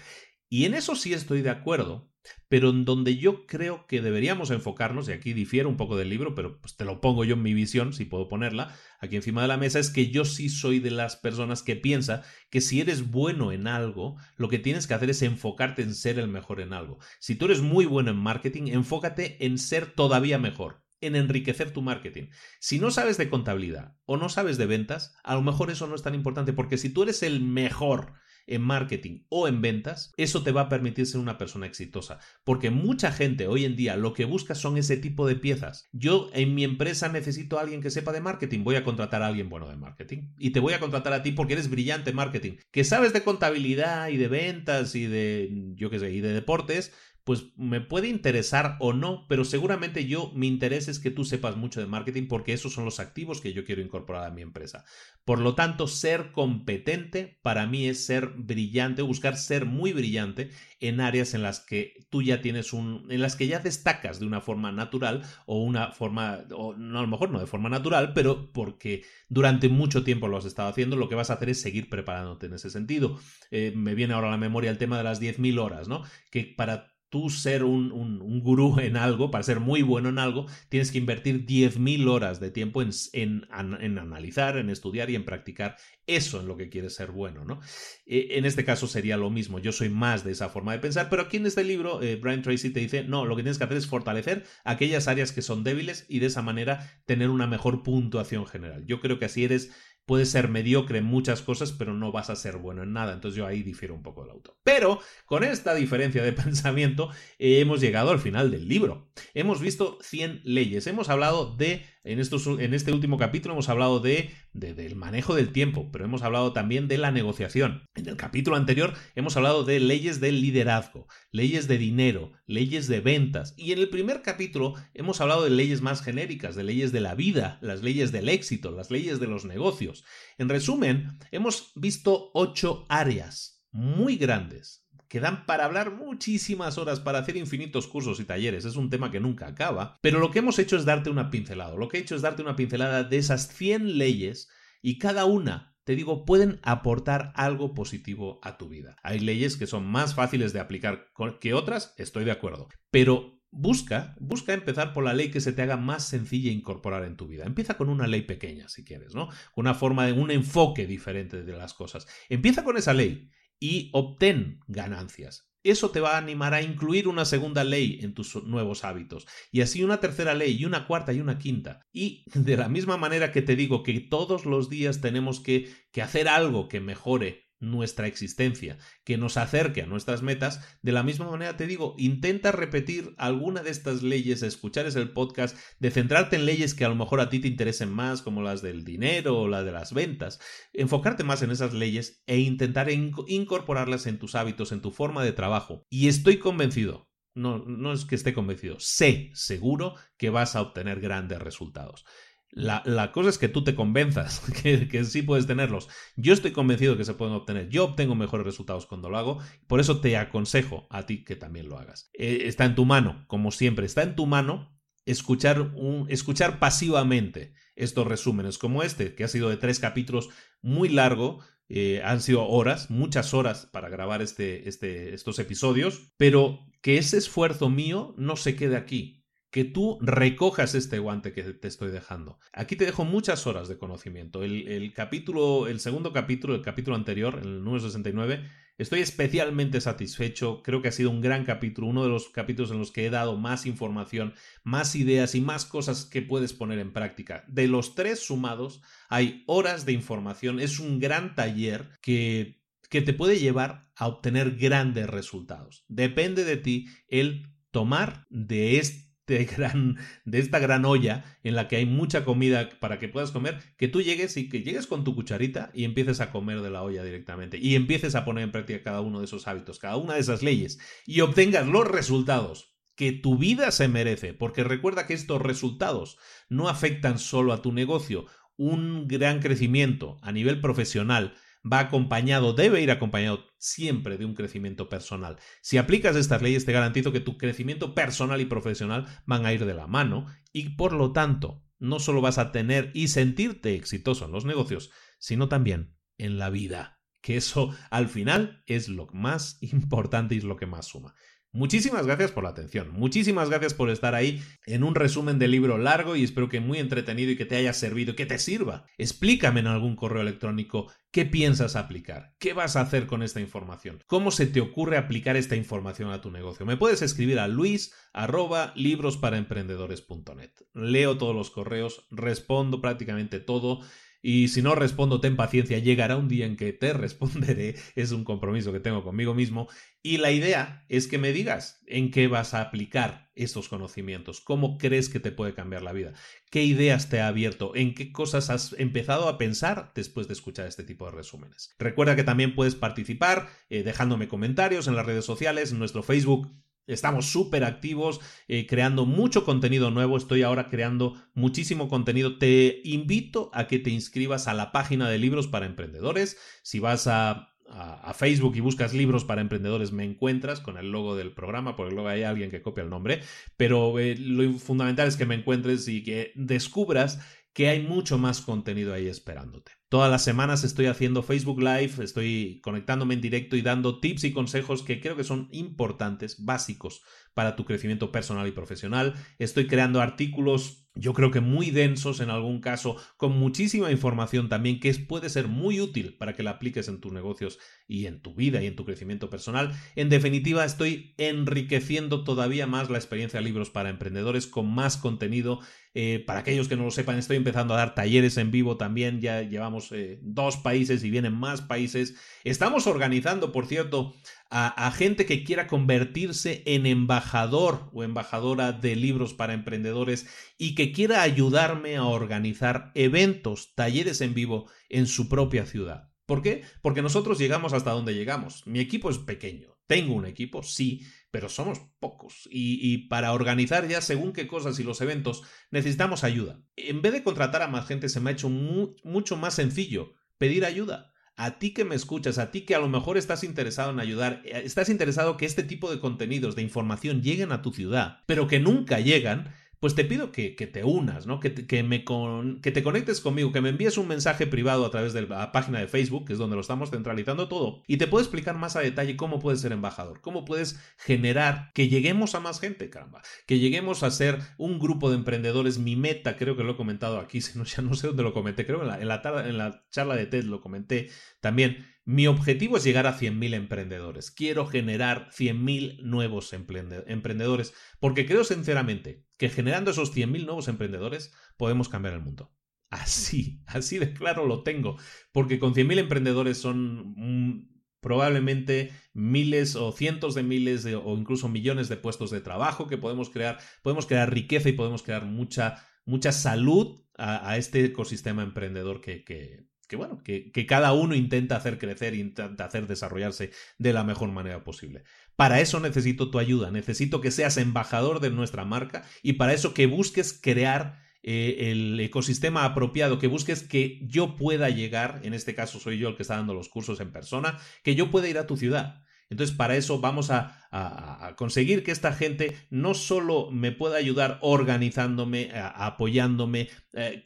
Y en eso sí estoy de acuerdo, pero en donde yo creo que deberíamos enfocarnos, y aquí difiero un poco del libro, pero pues te lo pongo yo en mi visión, si puedo ponerla, aquí encima de la mesa, es que yo sí soy de las personas que piensa que si eres bueno en algo, lo que tienes que hacer es enfocarte en ser el mejor en algo. Si tú eres muy bueno en marketing, enfócate en ser todavía mejor en enriquecer tu marketing. Si no sabes de contabilidad o no sabes de ventas, a lo mejor eso no es tan importante porque si tú eres el mejor en marketing o en ventas, eso te va a permitir ser una persona exitosa. Porque mucha gente hoy en día lo que busca son ese tipo de piezas. Yo en mi empresa necesito a alguien que sepa de marketing, voy a contratar a alguien bueno de marketing. Y te voy a contratar a ti porque eres brillante en marketing. Que sabes de contabilidad y de ventas y de, yo qué sé, y de deportes, pues me puede interesar o no, pero seguramente yo mi interés es que tú sepas mucho de marketing porque esos son los activos que yo quiero incorporar a mi empresa. Por lo tanto, ser competente para mí es ser brillante, buscar ser muy brillante en áreas en las que tú ya tienes un, en las que ya destacas de una forma natural o una forma, o no, a lo mejor no de forma natural, pero porque durante mucho tiempo lo has estado haciendo, lo que vas a hacer es seguir preparándote en ese sentido. Eh, me viene ahora a la memoria el tema de las 10.000 horas, ¿no? Que para tú ser un, un, gurú en algo, para ser muy bueno en algo, tienes que invertir 10.000 horas de tiempo en, en, en, analizar, en estudiar y en practicar eso en lo que quieres ser bueno, ¿no? E, en este caso sería lo mismo, yo soy más de esa forma de pensar, pero aquí en este libro eh, Brian Tracy te dice, no, lo que tienes que hacer es fortalecer aquellas áreas que son débiles y de esa manera tener una mejor puntuación general. Yo creo que así eres puedes ser mediocre en muchas cosas, pero no vas a ser bueno en nada. Entonces yo ahí difiero un poco del autor. Pero con esta diferencia de pensamiento eh, hemos llegado al final del libro. Hemos visto 100 leyes. Hemos hablado de en, estos, en este último capítulo hemos hablado de, del manejo del tiempo, pero hemos hablado también de la negociación. En el capítulo anterior hemos hablado de leyes del liderazgo, leyes de dinero, leyes de ventas. Y en el primer capítulo hemos hablado de leyes más genéricas, de leyes de la vida, las leyes del éxito, las leyes de los negocios. En resumen, hemos visto ocho áreas muy grandes que dan para hablar muchísimas horas, para hacer infinitos cursos y talleres. Es un tema que nunca acaba. Pero lo que hemos hecho es darte una pincelada. Lo que he hecho es darte una pincelada de esas 100 leyes y cada una te digo, pueden aportar algo positivo a tu vida. Hay leyes que son más fáciles de aplicar que otras, estoy de acuerdo, pero Busca, busca empezar por la ley que se te haga más sencilla incorporar en tu vida. Empieza con una ley pequeña, si quieres, ¿no? Con una forma de un enfoque diferente de las cosas. Empieza con esa ley y obtén ganancias. Eso te va a animar a incluir una segunda ley en tus nuevos hábitos, y así una tercera ley, y una cuarta y una quinta. Y de la misma manera que te digo que todos los días tenemos que, que hacer algo que mejore nuestra existencia, que nos acerque a nuestras metas, de la misma manera te digo, intenta repetir alguna de estas leyes, escuchar el podcast, de centrarte en leyes que a lo mejor a ti te interesen más, como las del dinero o la de las ventas, enfocarte más en esas leyes e intentar incorporarlas en tus hábitos, en tu forma de trabajo. Y estoy convencido, no, no es que esté convencido, sé seguro que vas a obtener grandes resultados. La, cosa es que tú te convenzas que, sí puedes tenerlos. Yo estoy convencido que se pueden obtener. Yo obtengo mejores resultados cuando lo hago. Por eso te aconsejo a ti que también lo hagas. Eh, está en tu mano, como siempre. Está en tu mano escuchar, un, escuchar pasivamente estos resúmenes como este, que ha sido de tres capítulos muy largo. Eh, han sido horas, muchas horas para grabar este, este, estos episodios, pero que ese esfuerzo mío no se quede aquí que tú recojas este guante que te estoy dejando. Aquí te dejo muchas horas de conocimiento. El, capítulo, el segundo capítulo, el capítulo anterior, el número 69, estoy especialmente satisfecho. Creo que ha sido un gran capítulo, uno de los capítulos en los que he dado más información, más ideas y más cosas que puedes poner en práctica. De los tres sumados, hay horas de información. Es un gran taller que, que te puede llevar a obtener grandes resultados. Depende de ti el tomar de este de, esta gran olla en la que hay mucha comida para que puedas comer, que tú llegues y que llegues con tu cucharita y empieces a comer de la olla directamente y empieces a poner en práctica cada uno de esos hábitos, cada una de esas leyes y obtengas los resultados que tu vida se merece, porque recuerda que estos resultados no afectan solo a tu negocio, un gran crecimiento a nivel profesional, va acompañado, debe ir acompañado siempre de un crecimiento personal. Si aplicas estas leyes, te garantizo que tu crecimiento personal y profesional van a ir de la mano y por lo tanto, no solo vas a tener y sentirte exitoso en los negocios, sino también en la vida. Que eso al final es lo más importante y es lo que más suma. Muchísimas gracias por la atención, muchísimas gracias por estar ahí en un resumen del libro largo y espero que muy entretenido y que te haya servido que te sirva. Explícame en algún correo electrónico qué piensas aplicar, qué vas a hacer con esta información, cómo se te ocurre aplicar esta información a tu negocio. Me puedes escribir a luis Leo todos los correos, respondo prácticamente todo y si no respondo, ten paciencia, llegará un día en que te responderé, es un compromiso que tengo conmigo mismo. Y la idea es que me digas en qué vas a aplicar estos conocimientos, cómo crees que te puede cambiar la vida, qué ideas te ha abierto, en qué cosas has empezado a pensar después de escuchar este tipo de resúmenes. Recuerda que también puedes participar eh, dejándome comentarios en las redes sociales, en nuestro Facebook Estamos súper activos, eh, creando mucho contenido nuevo. Estoy ahora creando muchísimo contenido. Te invito a que te inscribas a la página de libros para emprendedores. Si vas a, Facebook y buscas libros para emprendedores, me encuentras con el logo del programa, porque luego hay alguien que copia el nombre. Pero eh, lo fundamental es que me encuentres y que descubras que hay mucho más contenido ahí esperándote. Todas las semanas estoy haciendo Facebook Live, estoy conectándome en directo y dando tips y consejos que creo que son importantes, básicos para tu crecimiento personal y profesional. Estoy creando artículos yo creo que muy densos en algún caso, con muchísima información también que puede ser muy útil para que la apliques en tus negocios y en tu vida y en tu crecimiento personal. En definitiva, estoy enriqueciendo todavía más la experiencia de libros para emprendedores con más contenido. Eh, para aquellos que no lo sepan, estoy empezando a dar talleres en vivo también, ya llevamos eh, dos países y vienen más países. Estamos organizando, por cierto, a, gente que quiera convertirse en embajador o embajadora de libros para emprendedores y que quiera ayudarme a organizar eventos, talleres en vivo en su propia ciudad. ¿Por qué? Porque nosotros llegamos hasta donde llegamos. Mi equipo es pequeño. Tengo un equipo, sí, pero somos pocos. Y, para organizar ya según qué cosas y los eventos necesitamos ayuda. En vez de contratar a más gente, se me ha hecho mucho más sencillo pedir ayuda a ti que me escuchas, a ti que a lo mejor estás interesado en ayudar, eh, estás interesado que este tipo de contenidos, de información lleguen a tu ciudad, pero que nunca llegan, pues te pido que, te unas, ¿no? Que, que, me que te conectes conmigo, que me envíes un mensaje privado a través de la página de Facebook, que es donde lo estamos centralizando todo, y te puedo explicar más a detalle cómo puedes ser embajador, cómo puedes generar que lleguemos a más gente, caramba, que lleguemos a ser un grupo de emprendedores. Mi meta, creo que lo he comentado aquí, si no, ya no sé dónde lo comenté, creo la, en la, en la charla de TED lo comenté también. Mi objetivo es llegar a 100.000 emprendedores. Quiero generar 100.000 nuevos emprendedores porque creo sinceramente que generando esos 100.000 nuevos emprendedores podemos cambiar el mundo. Así, así de claro lo tengo, porque con 100.000 emprendedores son mm, probablemente miles o cientos de miles o incluso millones de puestos de trabajo que podemos crear, podemos crear riqueza y podemos crear mucha, mucha salud a, este ecosistema emprendedor que, que, que bueno, que, que, cada uno intenta hacer crecer, intenta hacer desarrollarse de la mejor manera posible. Para eso necesito tu ayuda, necesito que seas embajador de nuestra marca y para eso que busques crear eh, el ecosistema apropiado, que busques que yo pueda llegar, en este caso soy yo el que está dando los cursos en persona, que yo pueda ir a tu ciudad. Entonces, para eso vamos a, conseguir que esta gente no solo me pueda ayudar organizándome, apoyándome, eh,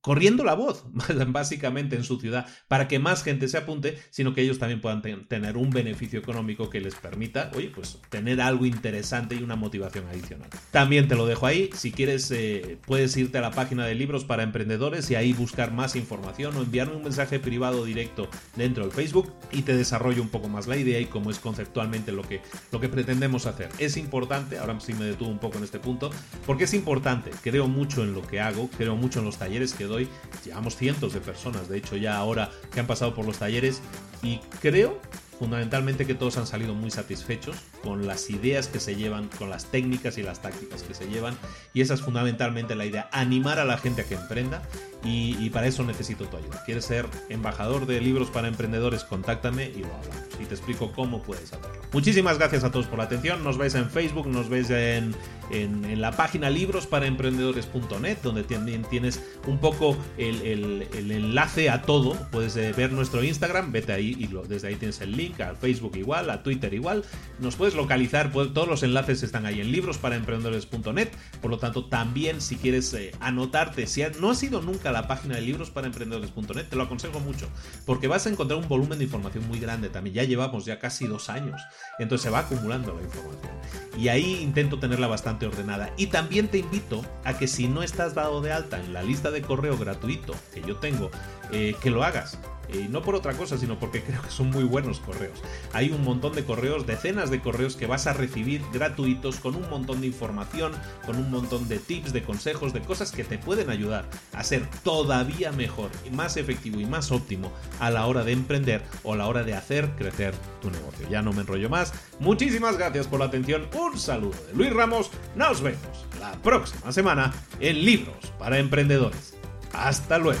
corriendo la voz, básicamente en su ciudad, para que más gente se apunte, sino que ellos también puedan tener un beneficio económico que les permita, oye, pues tener algo interesante y una motivación adicional. También te lo dejo ahí, si quieres eh, puedes irte a la página de libros para emprendedores y ahí buscar más información o enviarme un mensaje privado directo dentro del Facebook y te desarrollo un poco más la idea y cómo es conceptualmente lo que, lo que pretendemos hacer. Es importante, ahora sí me detuve un poco en este punto, porque es importante, creo mucho en lo que hago, creo mucho en los talleres que doy, llevamos cientos de personas, de hecho ya ahora que han pasado por los talleres y creo fundamentalmente que todos han salido muy satisfechos con las ideas que se llevan, con las técnicas y las tácticas que se llevan y esa es fundamentalmente la idea, animar a la gente a que emprenda y, para eso necesito tu ayuda. ¿Quieres ser embajador de libros para emprendedores? Contáctame y lo hablamos y te explico cómo puedes hacerlo. Muchísimas gracias a todos por la atención, nos veis en Facebook, nos veis en, en, la página librosparaemprendedores.net donde también tienes un poco el, el, enlace a todo, puedes eh, ver nuestro Instagram, vete ahí y desde ahí tienes el link a Facebook igual, a Twitter igual. Nos puedes localizar, pues, todos los enlaces están ahí en librosparaemprendedores.net. Por lo tanto, también si quieres eh, anotarte, si no has ido nunca a la página de librosparaemprendedores.net, te lo aconsejo mucho, porque vas a encontrar un volumen de información muy grande también. Ya llevamos ya casi dos años, entonces se va acumulando la información. Y ahí intento tenerla bastante ordenada. Y también te invito a que si no estás dado de alta en la lista de correo gratuito que yo tengo, eh, que lo hagas y no por otra cosa, sino porque creo que son muy buenos correos. Hay un montón de correos, decenas de correos que vas a recibir gratuitos con un montón de información, con un montón de tips, de consejos, de cosas que te pueden ayudar a ser todavía mejor más efectivo y más óptimo a la hora de emprender o a la hora de hacer crecer tu negocio. Ya no me enrollo más. Muchísimas gracias por la atención. Un saludo de Luis Ramos. Nos vemos la próxima semana en Libros para Emprendedores. Hasta luego.